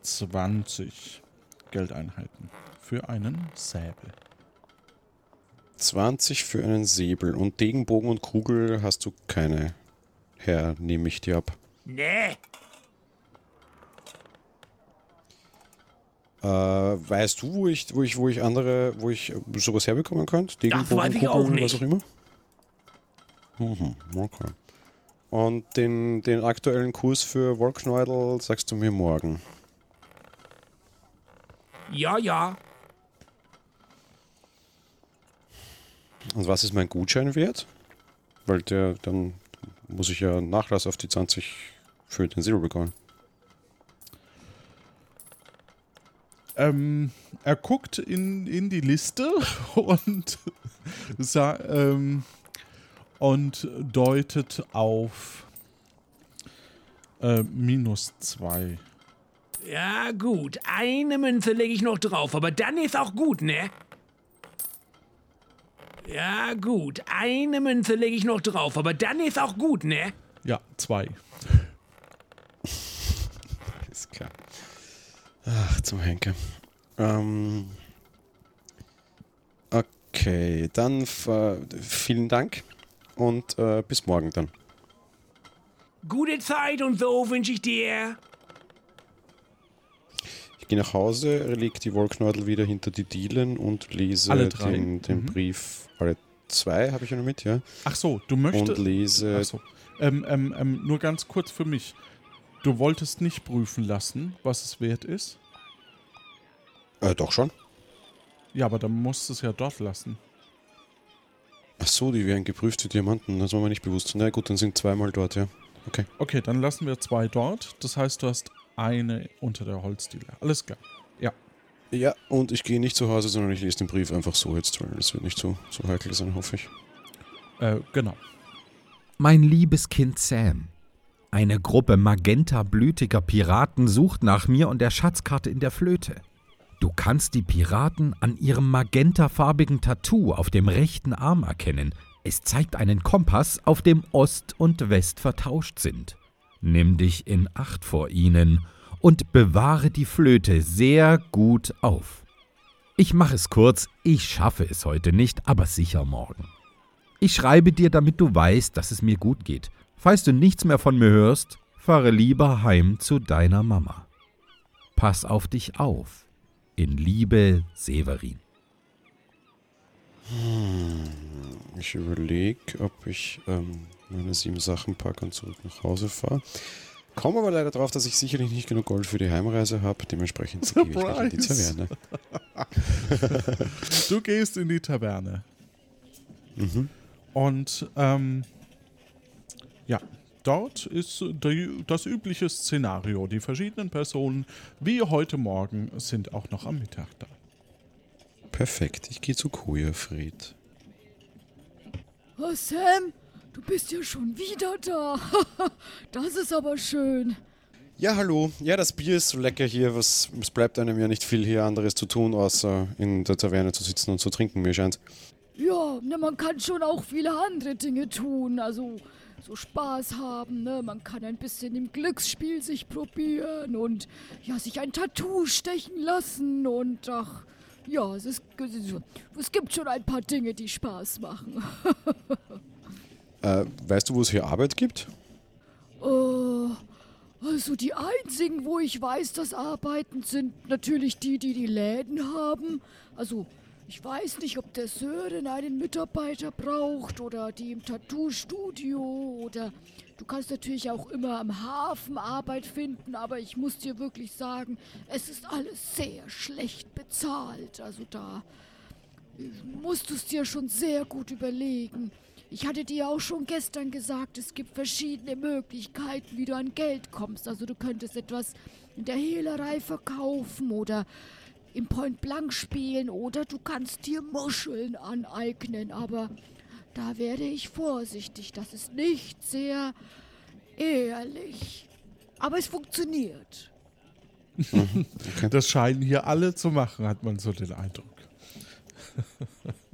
20 Geldeinheiten für einen Säbel. 20 für einen Säbel und Degen, Bogen und Kugel hast du keine. Herr, nehme ich dir ab. Nee. Äh, weißt du, wo ich, wo ich, wo ich andere, wo ich sowas herbekommen könnte? Degen, Das weiß ich auch was nicht. auch immer? Mhm, okay. Und den, den aktuellen Kurs für Wollknäudel sagst du mir morgen. Ja, ja. Und was ist mein Gutschein wert? Weil der, dann muss ich ja Nachlass auf die 20 für den Zero bekommen. Ähm, er guckt in, in die Liste und, sa ähm, und deutet auf äh, minus 2. Ja, gut. Eine Münze lege ich noch drauf, aber dann ist auch gut, ne? Ja, gut. Eine Münze lege ich noch drauf, aber dann ist auch gut, ne? Ja, 2. Ist klar. Ach, zum Henker. Ähm, okay, dann vielen Dank und äh, bis morgen dann. Gute Zeit und so wünsche ich dir. Gehe nach Hause, lege die Wollknäudel wieder hinter die Dielen und lese den, den Mhm. Brief. Alle zwei habe ich ja noch mit, ja. Ach so, du Und möchtest. lese. Ach so. Ähm, ähm, ähm, nur ganz kurz für mich. Du wolltest nicht prüfen lassen, was es wert ist? Äh, doch schon. Ja, aber dann musst du es ja dort lassen. Ach so, die werden geprüft wie Diamanten. Das war mir nicht bewusst. Na gut, dann sind zweimal dort, ja. Okay. Okay, dann lassen wir zwei dort. Das heißt, du hast eine unter der Holzdiele. Alles klar. Ja. Ja, und ich gehe nicht zu Hause, sondern ich lese den Brief einfach so jetzt, weil das wird nicht so, so heikel sein, hoffe ich. Äh, genau. Mein liebes Kind Sam. Eine Gruppe magentablütiger Piraten sucht nach mir und der Schatzkarte in der Flöte. Du kannst die Piraten an ihrem magentafarbigen Tattoo auf dem rechten Arm erkennen. Es zeigt einen Kompass, auf dem Ost und West vertauscht sind. Nimm dich in Acht vor ihnen und bewahre die Flöte sehr gut auf. Ich mache es kurz, ich schaffe es heute nicht, aber sicher morgen. Ich schreibe dir, damit du weißt, dass es mir gut geht. Falls du nichts mehr von mir hörst, fahre lieber heim zu deiner Mama. Pass auf dich auf. In Liebe, Severin. Ich überlege, ob ich ähm, meine sieben Sachen packe und zurück nach Hause fahre. Komme aber leider drauf, dass ich sicherlich nicht genug Gold für die Heimreise habe. Dementsprechend gehe ich mich in die. Taverne. Du gehst in die Taverne. Mhm. Und ähm, ja, dort ist die, das übliche Szenario. Die verschiedenen Personen, wie heute Morgen, sind auch noch am Mittag da. Perfekt, ich gehe zu Kujafried. Oh, Sam, du bist ja schon wieder da. das ist aber schön. Ja, hallo. Ja, das Bier ist so lecker hier. Was, es bleibt einem ja nicht viel hier anderes zu tun, außer in der Taverne zu sitzen und zu trinken, mir scheint. Ja, ne, man kann schon auch viele andere Dinge tun. Also so Spaß haben, ne? Man kann ein bisschen im Glücksspiel sich probieren und ja, sich ein Tattoo stechen lassen und ach, ja, es, ist, es gibt schon ein paar Dinge, die Spaß machen. Äh, weißt du, wo es hier Arbeit gibt? Oh, also die einzigen, wo ich weiß, dass arbeiten, sind natürlich die, die die Läden haben. Also Ich weiß nicht, ob der Sören einen Mitarbeiter braucht oder die im Tattoo-Studio oder du kannst natürlich auch immer am Hafen Arbeit finden, aber ich muss dir wirklich sagen, es ist alles sehr schlecht bezahlt. Also da musst du es dir schon sehr gut überlegen. Ich hatte dir auch schon gestern gesagt, es gibt verschiedene Möglichkeiten, wie du an Geld kommst. Also du könntest etwas in der Hehlerei verkaufen oder im Point Blank spielen oder du kannst dir Muscheln aneignen, aber da werde ich vorsichtig. Das ist nicht sehr ehrlich. Aber es funktioniert. Das scheinen hier alle zu machen, hat man so den Eindruck.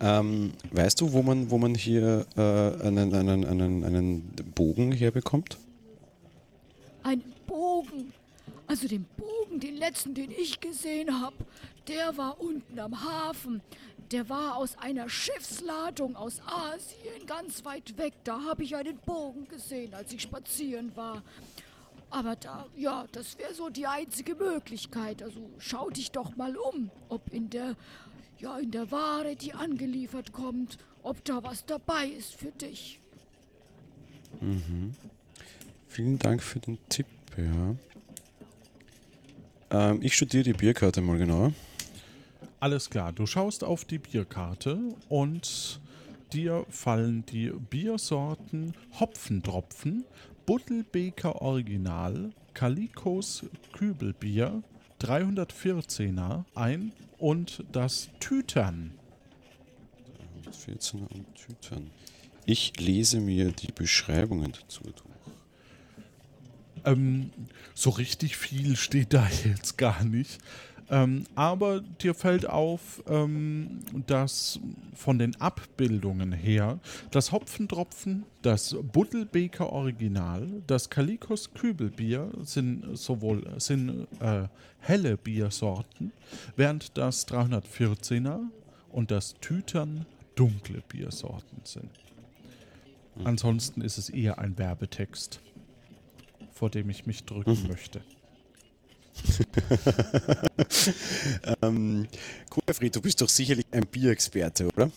Ähm, weißt du, wo man, wo man hier äh, einen, einen, einen, einen Bogen herbekommt? Ein Bogen. Also den Bogen, den letzten, den ich gesehen habe, der war unten am Hafen. Der war aus einer Schiffsladung aus Asien, ganz weit weg. Da habe ich einen Bogen gesehen, als ich spazieren war. Aber da, ja, das wäre so die einzige Möglichkeit. Also schau dich doch mal um, ob in der, ja, in der Ware, die angeliefert kommt, ob da was dabei ist für dich. Vielen Dank für den Tipp, ja. Ähm, ich studiere die Bierkarte mal genauer. Alles klar, du schaust auf die Bierkarte und dir fallen die Biersorten Hopfentropfen, Buddelbeker Original, Kalikos Kübelbier, 314er ein und das Tütern. 14er und Tütern. Ich lese mir die Beschreibungen dazu durch. Ähm, so richtig viel steht da jetzt gar nicht. Ähm, aber dir fällt auf, ähm, dass von den Abbildungen her das Hopfentropfen, das Buddelbeker Original, das Kalikos Kübelbier sind sowohl sind, äh, helle Biersorten, während das 314er und das Tütern dunkle Biersorten sind. Ansonsten ist es eher ein Werbetext, vor dem ich mich drücken möchte. Ähm, Kurfried, du bist doch sicherlich ein Bierexperte, oder?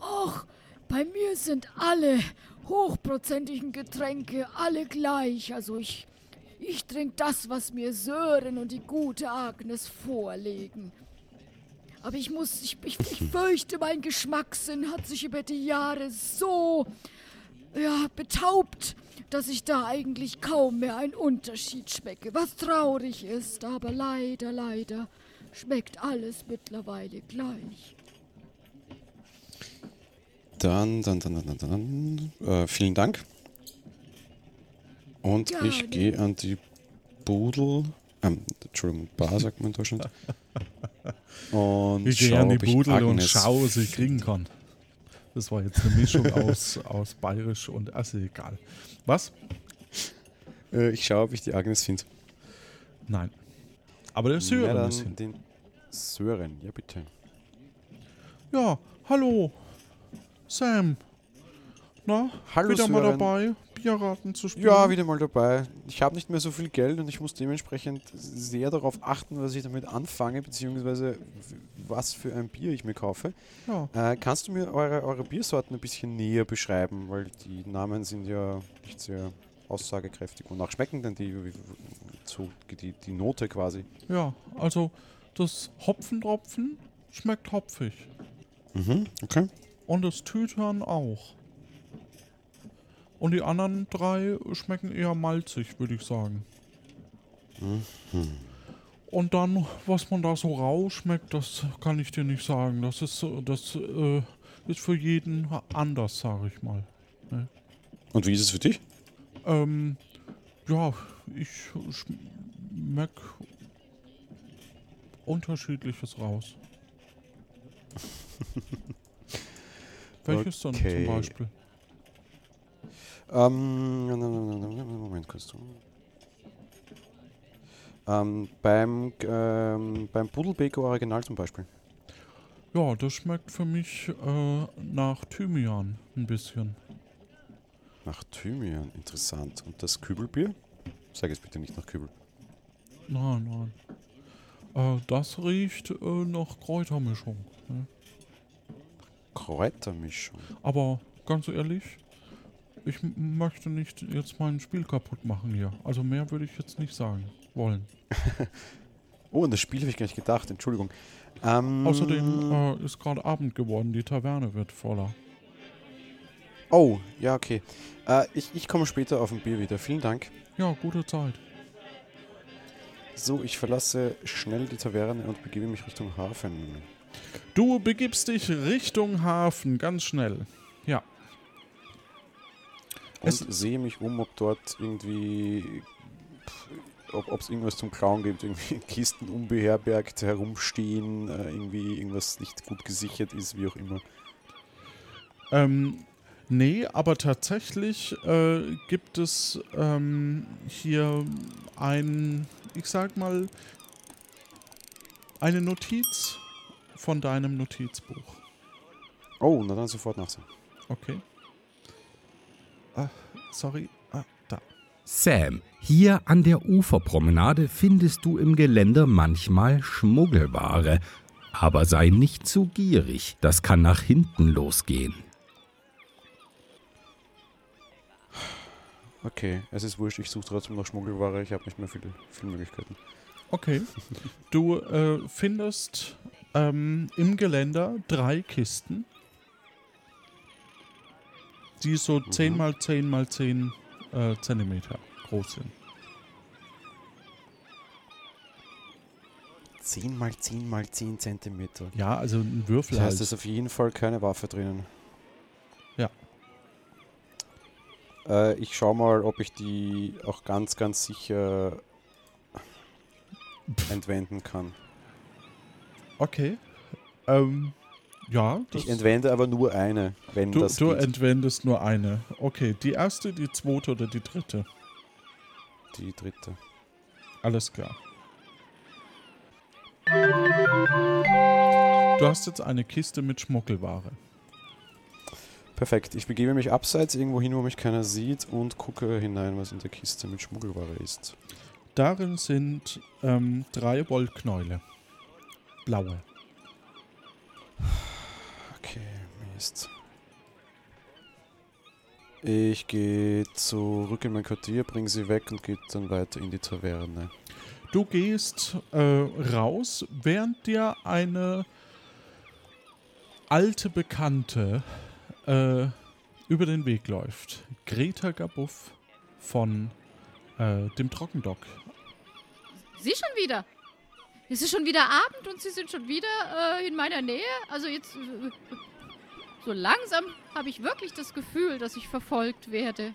Och, bei mir sind alle hochprozentigen Getränke alle gleich. Also ich, ich trinke das, was mir Sören und die gute Agnes vorlegen. Aber ich muss, ich, ich, ich fürchte, mein Geschmackssinn hat sich über die Jahre so ja, betaubt, dass ich da eigentlich kaum mehr einen Unterschied schmecke. Was traurig ist, aber leider, leider schmeckt alles mittlerweile gleich. Dann, dann, dann, dann, dann, dann. Äh, vielen Dank. Und Gerne. ich gehe an die Budel. Ähm, Entschuldigung, Bar sagt man in Deutschland. Und Ich gehe schau, an die ob ich Budel und Agnes schaue, was ich kriegen kann. Das war jetzt eine Mischung aus, aus bayerisch und also egal. Was? Äh, ich schaue, ob ich die Agnes finde. Nein. Aber der Sören Ja, hin. den Sören, ja bitte. Ja, hallo. Sam. Na, Hallo, wieder mal Sören. dabei, Bierraten zu spielen? Ja, wieder mal dabei. Ich habe nicht mehr so viel Geld und ich muss dementsprechend sehr darauf achten, was ich damit anfange, beziehungsweise was für ein Bier ich mir kaufe. Ja. Äh, kannst du mir eure, eure Biersorten ein bisschen näher beschreiben, weil die Namen sind ja nicht sehr aussagekräftig. Wonach schmecken denn die, die, die Note quasi? Ja, also das Hopfentropfen schmeckt hopfig. Mhm, okay. Und das Tütern auch. Und die anderen drei schmecken eher malzig, würde ich sagen. Und dann, was man da so rausschmeckt, das kann ich dir nicht sagen. Das ist, das äh, ist für jeden anders, sage ich mal. Und wie ist es für dich? Ähm, ja, ich schmeck unterschiedliches raus. Welches denn Okay. zum Beispiel? Ähm, Moment kurz. Ähm, beim, ähm, beim Pudelbeker Original zum Beispiel. Ja, das schmeckt für mich äh, nach Thymian ein bisschen. Nach Thymian, interessant. Und das Kübelbier? Sag es bitte nicht nach Kübel. Nein, nein. Äh, das riecht äh, nach Kräutermischung. Ne? Kräutermischung. Aber ganz ehrlich, ich möchte nicht jetzt mein Spiel kaputt machen hier. Also mehr würde ich jetzt nicht sagen wollen. Oh, an das Spiel habe ich gar nicht gedacht, Entschuldigung. Ähm, Außerdem äh, ist gerade Abend geworden, die Taverne wird voller. Oh, ja, okay. Äh, ich, ich komme später auf ein Bier wieder. Vielen Dank. Ja, gute Zeit. So, ich verlasse schnell die Taverne und begebe mich Richtung Hafen. Du begibst dich Richtung Hafen, ganz schnell. Ja. Und Es- sehe mich um, ob dort irgendwie. Ob es irgendwas zum Klauen gibt, irgendwie Kisten unbeherbergt herumstehen, äh, irgendwie irgendwas nicht gut gesichert ist, wie auch immer. Ähm, nee, aber tatsächlich äh, gibt es ähm, hier ein, ich sag mal, eine Notiz von deinem Notizbuch. Oh, na dann sofort nachsehen. Okay. Ah, sorry. Ah, da. Sam, hier an der Uferpromenade findest du im Geländer manchmal Schmuggelware. Aber sei nicht zu gierig, das kann nach hinten losgehen. Okay, es ist wurscht, ich suche trotzdem noch Schmuggelware, ich habe nicht mehr viele, viele Möglichkeiten. Okay. Du äh, findest ähm, im Geländer drei Kisten, die so 10 mal 10 mal 10 äh, Zentimeter groß sind. 10 mal 10 mal 10 Zentimeter. Ja, also ein Würfel Das heißt, halt. es ist auf jeden Fall keine Waffe drinnen. Ja. Äh, ich schau mal, ob ich die auch ganz, ganz sicher entwenden kann. Okay. Ähm, ja, Ich entwende aber nur eine, wenn du, das du geht. entwendest nur eine. Okay, die erste, die zweite oder die dritte? Die dritte. Alles klar. Du hast jetzt eine Kiste mit Schmuggelware. Perfekt. Ich begebe mich abseits irgendwo hin, wo mich keiner sieht und gucke hinein, was in der Kiste mit Schmuggelware ist. Darin sind ähm, drei Wollknäule. Blaue. Okay, Mist. Ich gehe zurück in mein Quartier, bringe sie weg und gehe dann weiter in die Taverne. Du gehst äh, raus, während dir eine alte Bekannte äh, über den Weg läuft. Greta Gabuff von äh, dem Trockendock. Sie schon wieder? Es ist schon wieder Abend und Sie sind schon wieder äh, in meiner Nähe? Also jetzt. So langsam habe ich wirklich das Gefühl, dass ich verfolgt werde.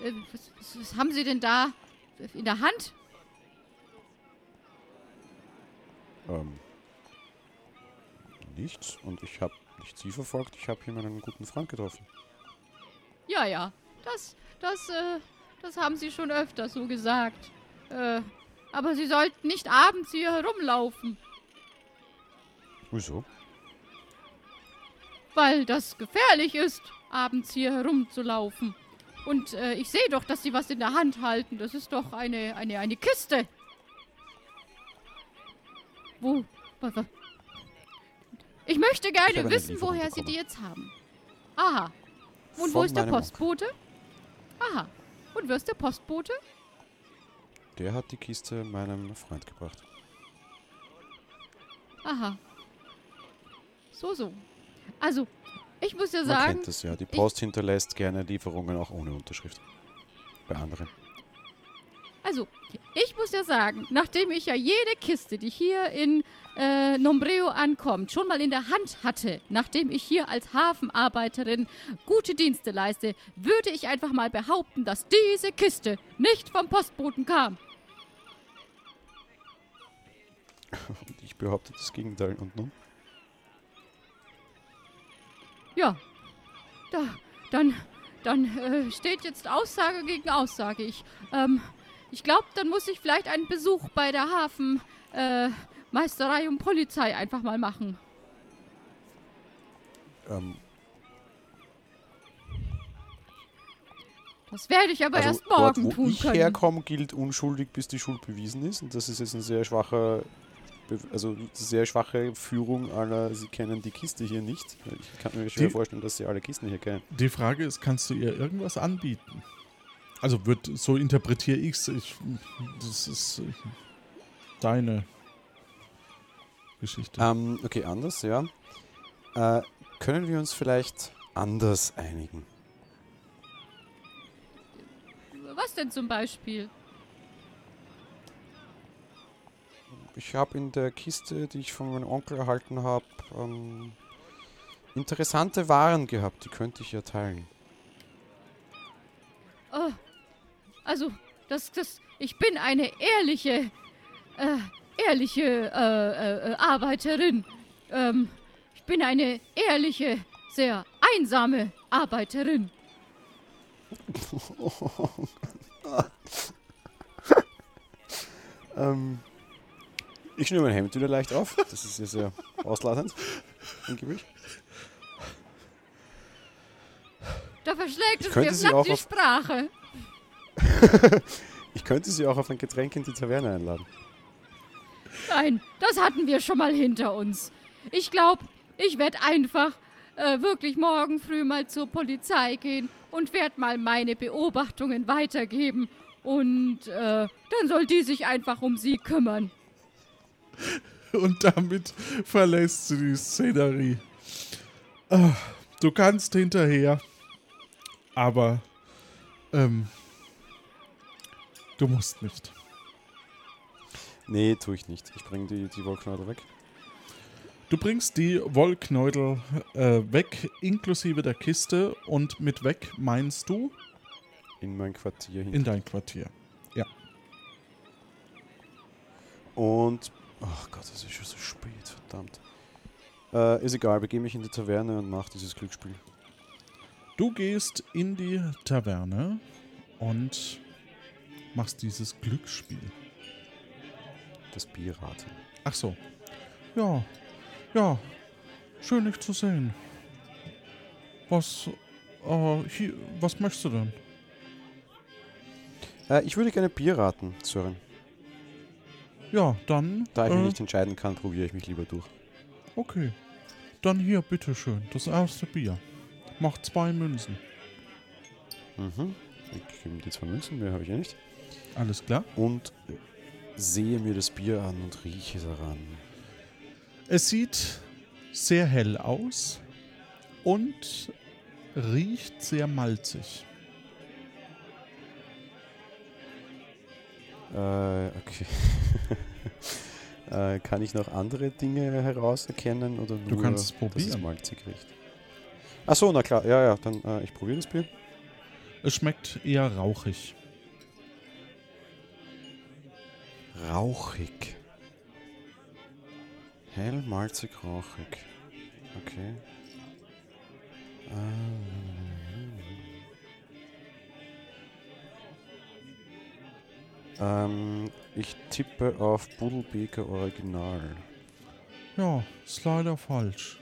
Äh, was, was, was haben Sie denn da in der Hand? Ähm, nichts und ich habe nicht sie verfolgt, ich habe hier meinen guten Freund getroffen. Ja, ja. Das, das, äh, das haben Sie schon öfter so gesagt. Äh, aber Sie sollten nicht abends hier herumlaufen, Wieso? Weil das gefährlich ist, abends hier herumzulaufen. Und äh, ich sehe doch, dass Sie was in der Hand halten. Das ist doch eine, eine, eine Kiste. Wo? Ich möchte Ich gerne eine wissen, woher Sie die jetzt haben. Aha. Und wo ist der. Postbote? Aha. Und wer ist der Postbote? Der hat die Kiste meinem Freund gebracht. Aha. So, so. Also, ich muss ja Man sagen, kennt das ja. Die Post hinterlässt gerne Lieferungen auch ohne Unterschrift. Bei anderen. also, ich muss ja sagen, nachdem ich ja jede Kiste, die hier in äh, Nombreo ankommt, schon mal in der Hand hatte, nachdem ich hier als Hafenarbeiterin gute Dienste leiste, würde ich einfach mal behaupten, dass diese Kiste nicht vom Postboten kam. Und ich behaupte das Gegenteil. Und nun? Ja, da, dann, dann äh, steht jetzt Aussage gegen Aussage. Ich, ähm, ich glaube, dann muss ich vielleicht einen Besuch bei der Hafenmeisterei äh, und Polizei einfach mal machen. Ähm, Das werde ich aber also erst dort, morgen wo tun ich können. herkomme, gilt unschuldig, bis die Schuld bewiesen ist. Und das ist jetzt ein sehr schwacher also sehr schwache Führung aller, sie kennen die Kiste hier nicht. Ich kann mir schwer Die- vorstellen, dass sie alle Kisten hier kennen. Die Frage ist, kannst du ihr irgendwas anbieten? Also wird, so interpretiere. Ich Das ist äh, deine Geschichte. Ähm, okay, anders, ja. Äh, können wir uns vielleicht anders einigen? Was denn zum Beispiel? Ich habe in der Kiste, die ich von meinem Onkel erhalten habe, ähm, interessante Waren gehabt. Die könnte ich ja teilen. Oh, also, das, das, ich bin eine ehrliche, äh, ehrliche äh, äh, äh, Arbeiterin. Ähm, ich bin eine ehrliche, sehr einsame Arbeiterin. Ähm, ich schnür mein Hemd wieder leicht auf. Das ist ja sehr ausladend. angeblich. Da verschlägt es mir auch die Sprache. Ich könnte sie auch auf ein Getränk in die Taverne einladen. Nein, das hatten wir schon mal hinter uns. Ich glaube, ich werde einfach äh, wirklich morgen früh mal zur Polizei gehen und werde mal meine Beobachtungen weitergeben. Und äh, dann soll die sich einfach um sie kümmern. Und damit verlässt sie die Szenerie. Ah, Du kannst hinterher, aber ähm, du musst nicht. Nee, tue ich nicht. Ich bringe die, die Wollknäuel weg. Du bringst die Wollknäudel äh, weg, inklusive der Kiste. Und mit weg meinst du In mein Quartier hin. in dein Quartier. Und. Ach Gott, es ist schon so spät, verdammt. Äh, ist egal, begebe mich in die Taverne und mache dieses Glücksspiel. Du gehst in die Taverne und machst dieses Glücksspiel. Das Bierraten. Ach so. Ja, ja. Schön, dich zu sehen. Was, äh, hier, was möchtest du denn? Äh, ich würde gerne Bier raten, Sören. Ja, dann. Da ich mich äh, nicht entscheiden kann, probiere ich mich lieber durch. Okay. Dann hier, bitteschön, das erste Bier. Macht zwei Münzen. Mhm. Ich gebe die zwei Münzen, mehr habe ich ja nicht. Alles klar? Und sehe mir das Bier an und rieche daran. Es sieht sehr hell aus und riecht sehr malzig. Äh, okay. äh, kann ich noch andere Dinge herauserkennen oder nur, Du kannst es probieren. es malzig riecht? Ach so, na klar. Ja, ja, dann äh, ich probiere das Bier. Es schmeckt eher rauchig. Rauchig. Hell, malzig, rauchig. Okay. Ah. Ähm, ich tippe auf Budelbeker Original. Ja, ist leider falsch.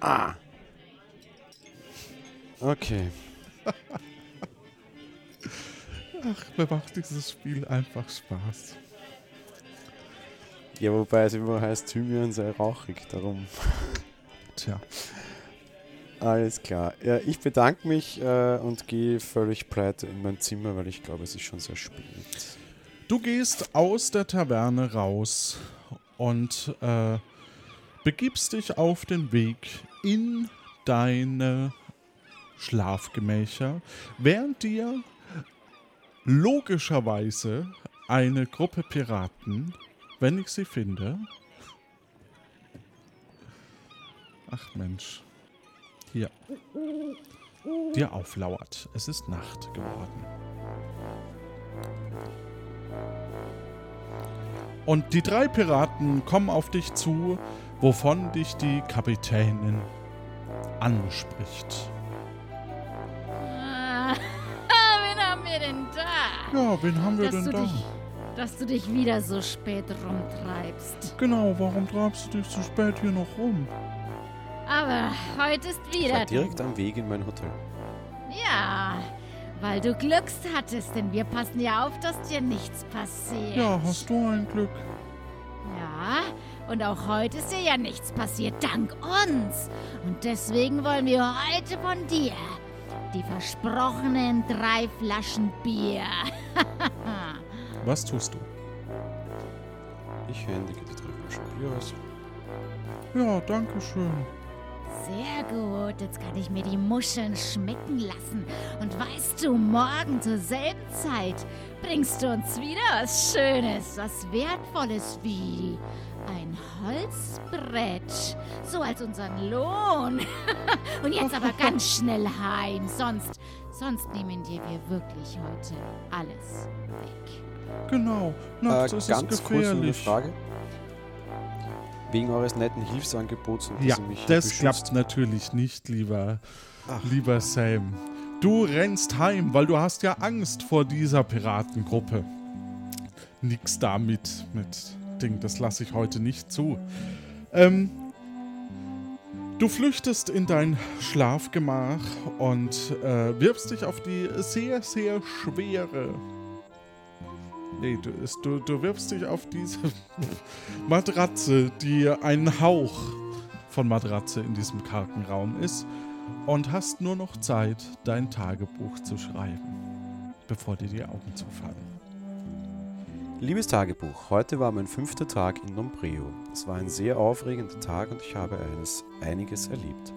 Ah. Okay. Ach, mir macht dieses Spiel einfach Spaß. Ja, wobei es immer heißt, Thymian sei rauchig, darum. Tja, Alles klar. Ja, ich bedanke mich äh, und gehe völlig pleite in mein Zimmer, weil ich glaube, es ist schon sehr spät. du gehst aus der Taverne raus und äh, begibst dich auf den Weg in deine Schlafgemächer, während dir logischerweise eine Gruppe Piraten, wenn ich sie finde. Ach Mensch. Hier. Dir auflauert. Es ist Nacht geworden. Und die drei Piraten kommen auf dich zu, wovon dich die Kapitänin anspricht. Ah, wen haben wir denn da? Ja, wen haben wir dass, denn da? dich, dass du dich wieder so spät rumtreibst. Genau, warum treibst du dich so spät hier noch rum? Aber heute ist Ich wieder war direkt am Weg in mein Hotel. Ja, Weil du Glücks hattest, denn wir passen ja auf, dass dir nichts passiert. Ja, hast du ein Glück. Ja, und auch heute ist dir ja nichts passiert, dank uns. Und deswegen wollen wir heute von dir die versprochenen drei Flaschen Bier. Was tust du? Ich händige die drei Flaschen Bier aus. Ja, danke schön. Sehr gut, jetzt kann ich mir die Muscheln schmecken lassen. Und weißt du, morgen zur selben Zeit bringst du uns wieder was Schönes, was Wertvolles wie ein Holzbrett. So als unseren Lohn. Und jetzt aber ganz schnell heim, sonst, sonst nehmen dir wir wirklich heute alles weg. Genau, Äh, nachts ist es ganz kurz noch eine gefährlich. Frage. Wegen eures netten Hilfsangebots und Ja, mich das beschützt. klappt natürlich nicht, lieber, Ach. lieber Sam. Du rennst heim, weil du hast ja Angst vor dieser Piratengruppe. Nix damit mit Ding, das lasse ich heute nicht zu. Ähm, du flüchtest in dein Schlafgemach und äh, wirfst dich auf die sehr, sehr schwere. Nee, du, du, du wirfst dich auf diese Matratze, die ein Hauch von Matratze in diesem kargen Raum ist und hast nur noch Zeit, dein Tagebuch zu schreiben, bevor dir die Augen zufallen. Liebes Tagebuch, heute war mein fünfter Tag in Nombreo. Es war ein sehr aufregender Tag und ich habe eines, einiges erlebt.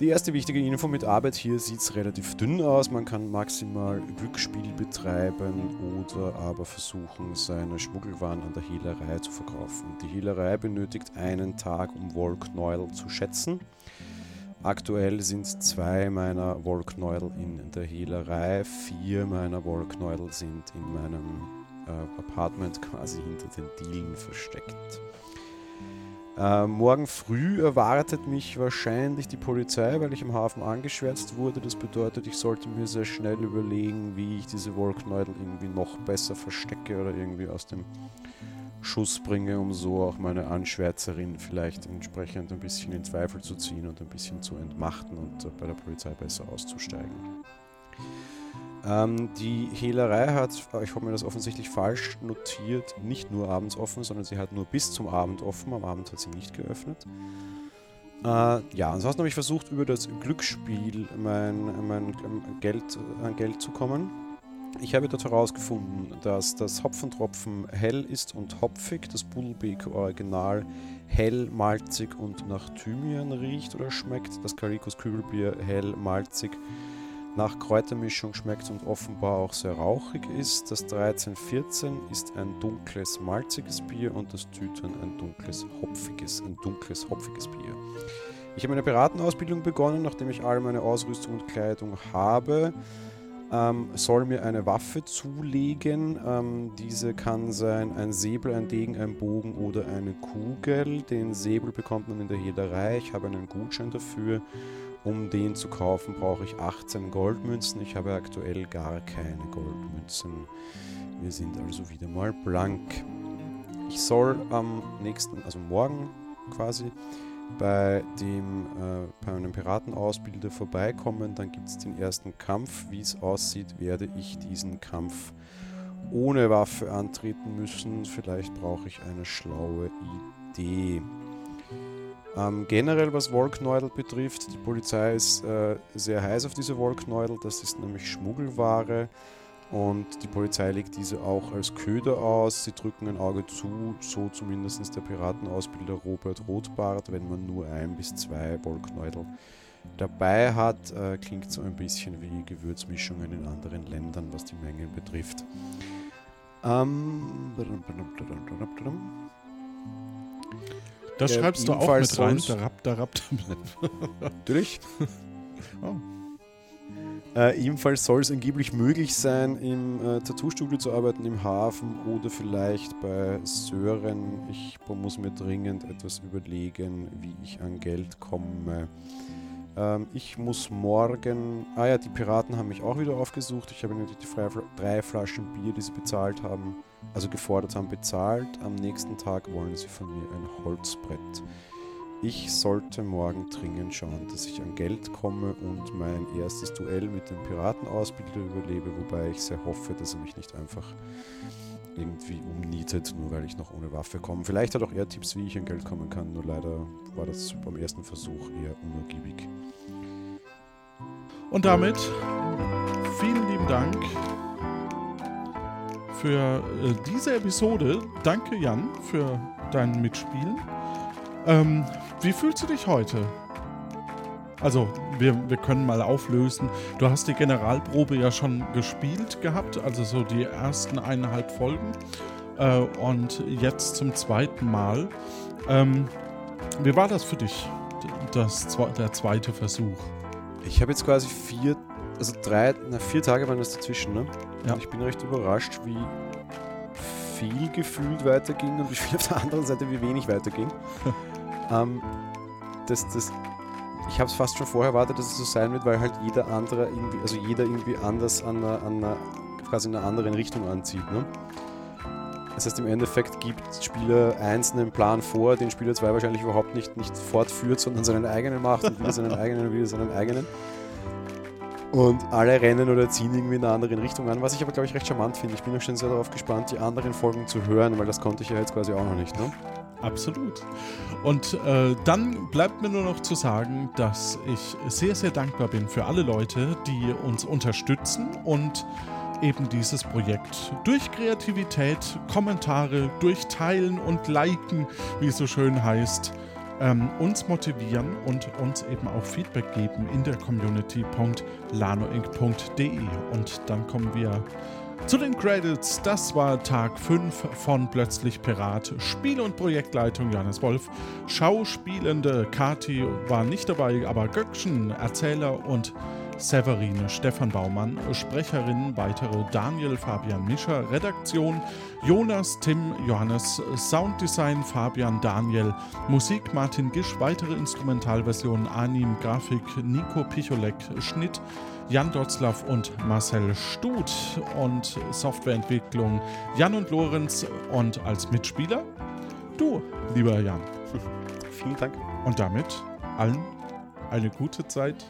Die erste wichtige Info mit Arbeit hier sieht es relativ dünn aus. Man kann maximal Glücksspiel betreiben oder aber versuchen, seine Schmuggelwaren an der Hehlerei zu verkaufen. Die Hehlerei benötigt einen Tag, um Wollknäuel zu schätzen. Aktuell sind zwei meiner Wollknäuel in der Hehlerei, vier meiner Wollknäuel sind in meinem äh, Apartment quasi hinter den Dielen versteckt. Äh, morgen früh erwartet mich wahrscheinlich die Polizei, weil ich am Hafen angeschwärzt wurde. Das bedeutet, ich sollte mir sehr schnell überlegen, wie ich diese Wollknäuel irgendwie noch besser verstecke oder irgendwie aus dem Schuss bringe, um so auch meine Anschwärzerin vielleicht entsprechend ein bisschen in Zweifel zu ziehen und ein bisschen zu entmachten und bei der Polizei besser auszusteigen. Ähm, die Hehlerei hat, ich habe mir das offensichtlich falsch notiert, nicht nur abends offen, sondern sie hat nur bis zum Abend offen. Am Abend hat sie nicht geöffnet. Äh, ja, ansonsten habe ich versucht, über das Glücksspiel mein, mein ähm, Geld, an Geld zu kommen. Ich habe dort herausgefunden, dass das Hopfentropfen hell ist und hopfig, das Bullbeak Original hell, malzig und nach Thymian riecht oder schmeckt, das Calicos Kübelbier hell, malzig nach Kräutermischung schmeckt und offenbar auch sehr rauchig ist. Das 1314 ist ein dunkles, malziges Bier und das Tütern ein dunkles, hopfiges, ein dunkles, hopfiges Bier. Ich habe eine Piratenausbildung begonnen, nachdem ich all meine Ausrüstung und Kleidung habe. Ähm, soll mir eine Waffe zulegen. Ähm, diese kann sein ein Säbel, ein Degen, ein Bogen oder eine Kugel. Den Säbel bekommt man in der Hehlerei. Ich habe einen Gutschein dafür. Um den zu kaufen, brauche ich 18 Goldmünzen. Ich habe aktuell gar keine Goldmünzen. Wir sind also wieder mal blank. Ich soll am nächsten, also morgen quasi, bei dem äh, bei einem Piratenausbilder vorbeikommen. Dann gibt es den ersten Kampf. Wie es aussieht, werde ich diesen Kampf ohne Waffe antreten müssen. Vielleicht brauche ich eine schlaue Idee. Ähm, generell, was Wollknäudel betrifft, die Polizei ist äh, sehr heiß auf diese Wollknäudel. Das ist nämlich Schmuggelware und die Polizei legt diese auch als Köder aus. Sie drücken ein Auge zu, so zumindest der Piratenausbilder Robert Rothbart, wenn man nur ein bis zwei Wollknäudel dabei hat. Äh, klingt so ein bisschen wie Gewürzmischungen in anderen Ländern, was die Mengen betrifft. Ähm, Das Ja, schreibst du auch ebenfalls mit rein. Darab, darab. Natürlich. Oh. Äh, ebenfalls soll es angeblich möglich sein, im äh, Tattoo-Studio zu arbeiten, im Hafen oder vielleicht bei Sören. Ich muss mir dringend etwas überlegen, wie ich an Geld komme. Ähm, ich muss morgen. Ah ja, die Piraten haben mich auch wieder aufgesucht. Ich habe ihnen die drei, Flaschen Bier, die sie bezahlt haben, also gefordert haben, bezahlt. Am nächsten Tag wollen sie von mir ein Holzbrett. Ich sollte morgen dringend schauen, dass ich an Geld komme und mein erstes Duell mit dem Piratenausbilder überlebe, wobei ich sehr hoffe, dass er mich nicht einfach irgendwie umnietet, nur weil ich noch ohne Waffe komme. Vielleicht hat auch er Tipps, wie ich an Geld kommen kann, nur leider war das beim ersten Versuch eher unergiebig. Und damit vielen lieben Dank für äh, diese Episode. Danke, Jan, für dein Mitspielen. Ähm, wie fühlst du dich heute? Also, wir, wir können mal auflösen. Du hast die Generalprobe ja schon gespielt gehabt, also so die ersten eineinhalb Folgen. Äh, und jetzt zum zweiten Mal. Ähm, wie war das für dich, das, der zweite Versuch? Ich habe jetzt quasi vier, also drei, na, vier Tage waren das dazwischen, ne? Ja. Und ich bin recht überrascht, wie viel gefühlt weiterging und wie viel auf der anderen Seite wie wenig weiterging. ähm, das, das, ich habe es fast schon vorher erwartet, dass es so sein wird, weil halt jeder andere irgendwie, also jeder irgendwie anders an einer, an einer quasi in einer anderen Richtung anzieht. Ne? Das heißt, im Endeffekt gibt Spieler 1 einen Plan vor, den Spieler 2 wahrscheinlich überhaupt nicht, nicht fortführt, sondern seinen eigenen macht und wieder seinen eigenen und wieder seinen eigenen. Und alle rennen oder ziehen irgendwie in eine andere Richtung an, was ich aber, glaube ich, recht charmant finde. Ich bin auch schon sehr darauf gespannt, die anderen Folgen zu hören, weil das konnte ich ja jetzt quasi auch noch nicht. Ne? Absolut. Und äh, dann bleibt mir nur noch zu sagen, dass ich sehr, sehr dankbar bin für alle Leute, die uns unterstützen und eben dieses Projekt durch Kreativität, Kommentare, durch Teilen und Liken, wie es so schön heißt, ähm, uns motivieren und uns eben auch Feedback geben in der community.lanoinc.de. Und dann kommen wir zu den Credits. Das war Tag 5 von Plötzlich Pirat. Spiel- und Projektleitung Johannes Wolf. Schauspielende Kati war nicht dabei, aber Göckchen, Erzähler und Severine Stefan Baumann, Sprecherin weitere Daniel Fabian Mischer, Redaktion Jonas Tim Johannes, Sounddesign Fabian Daniel, Musik Martin Gisch, weitere Instrumentalversionen Anim Grafik Nico Picholek, Schnitt Jan Dotzlaff und Marcel Stut und Softwareentwicklung Jan und Lorenz und als Mitspieler du, lieber Jan. Vielen Dank. Und damit allen eine gute Zeit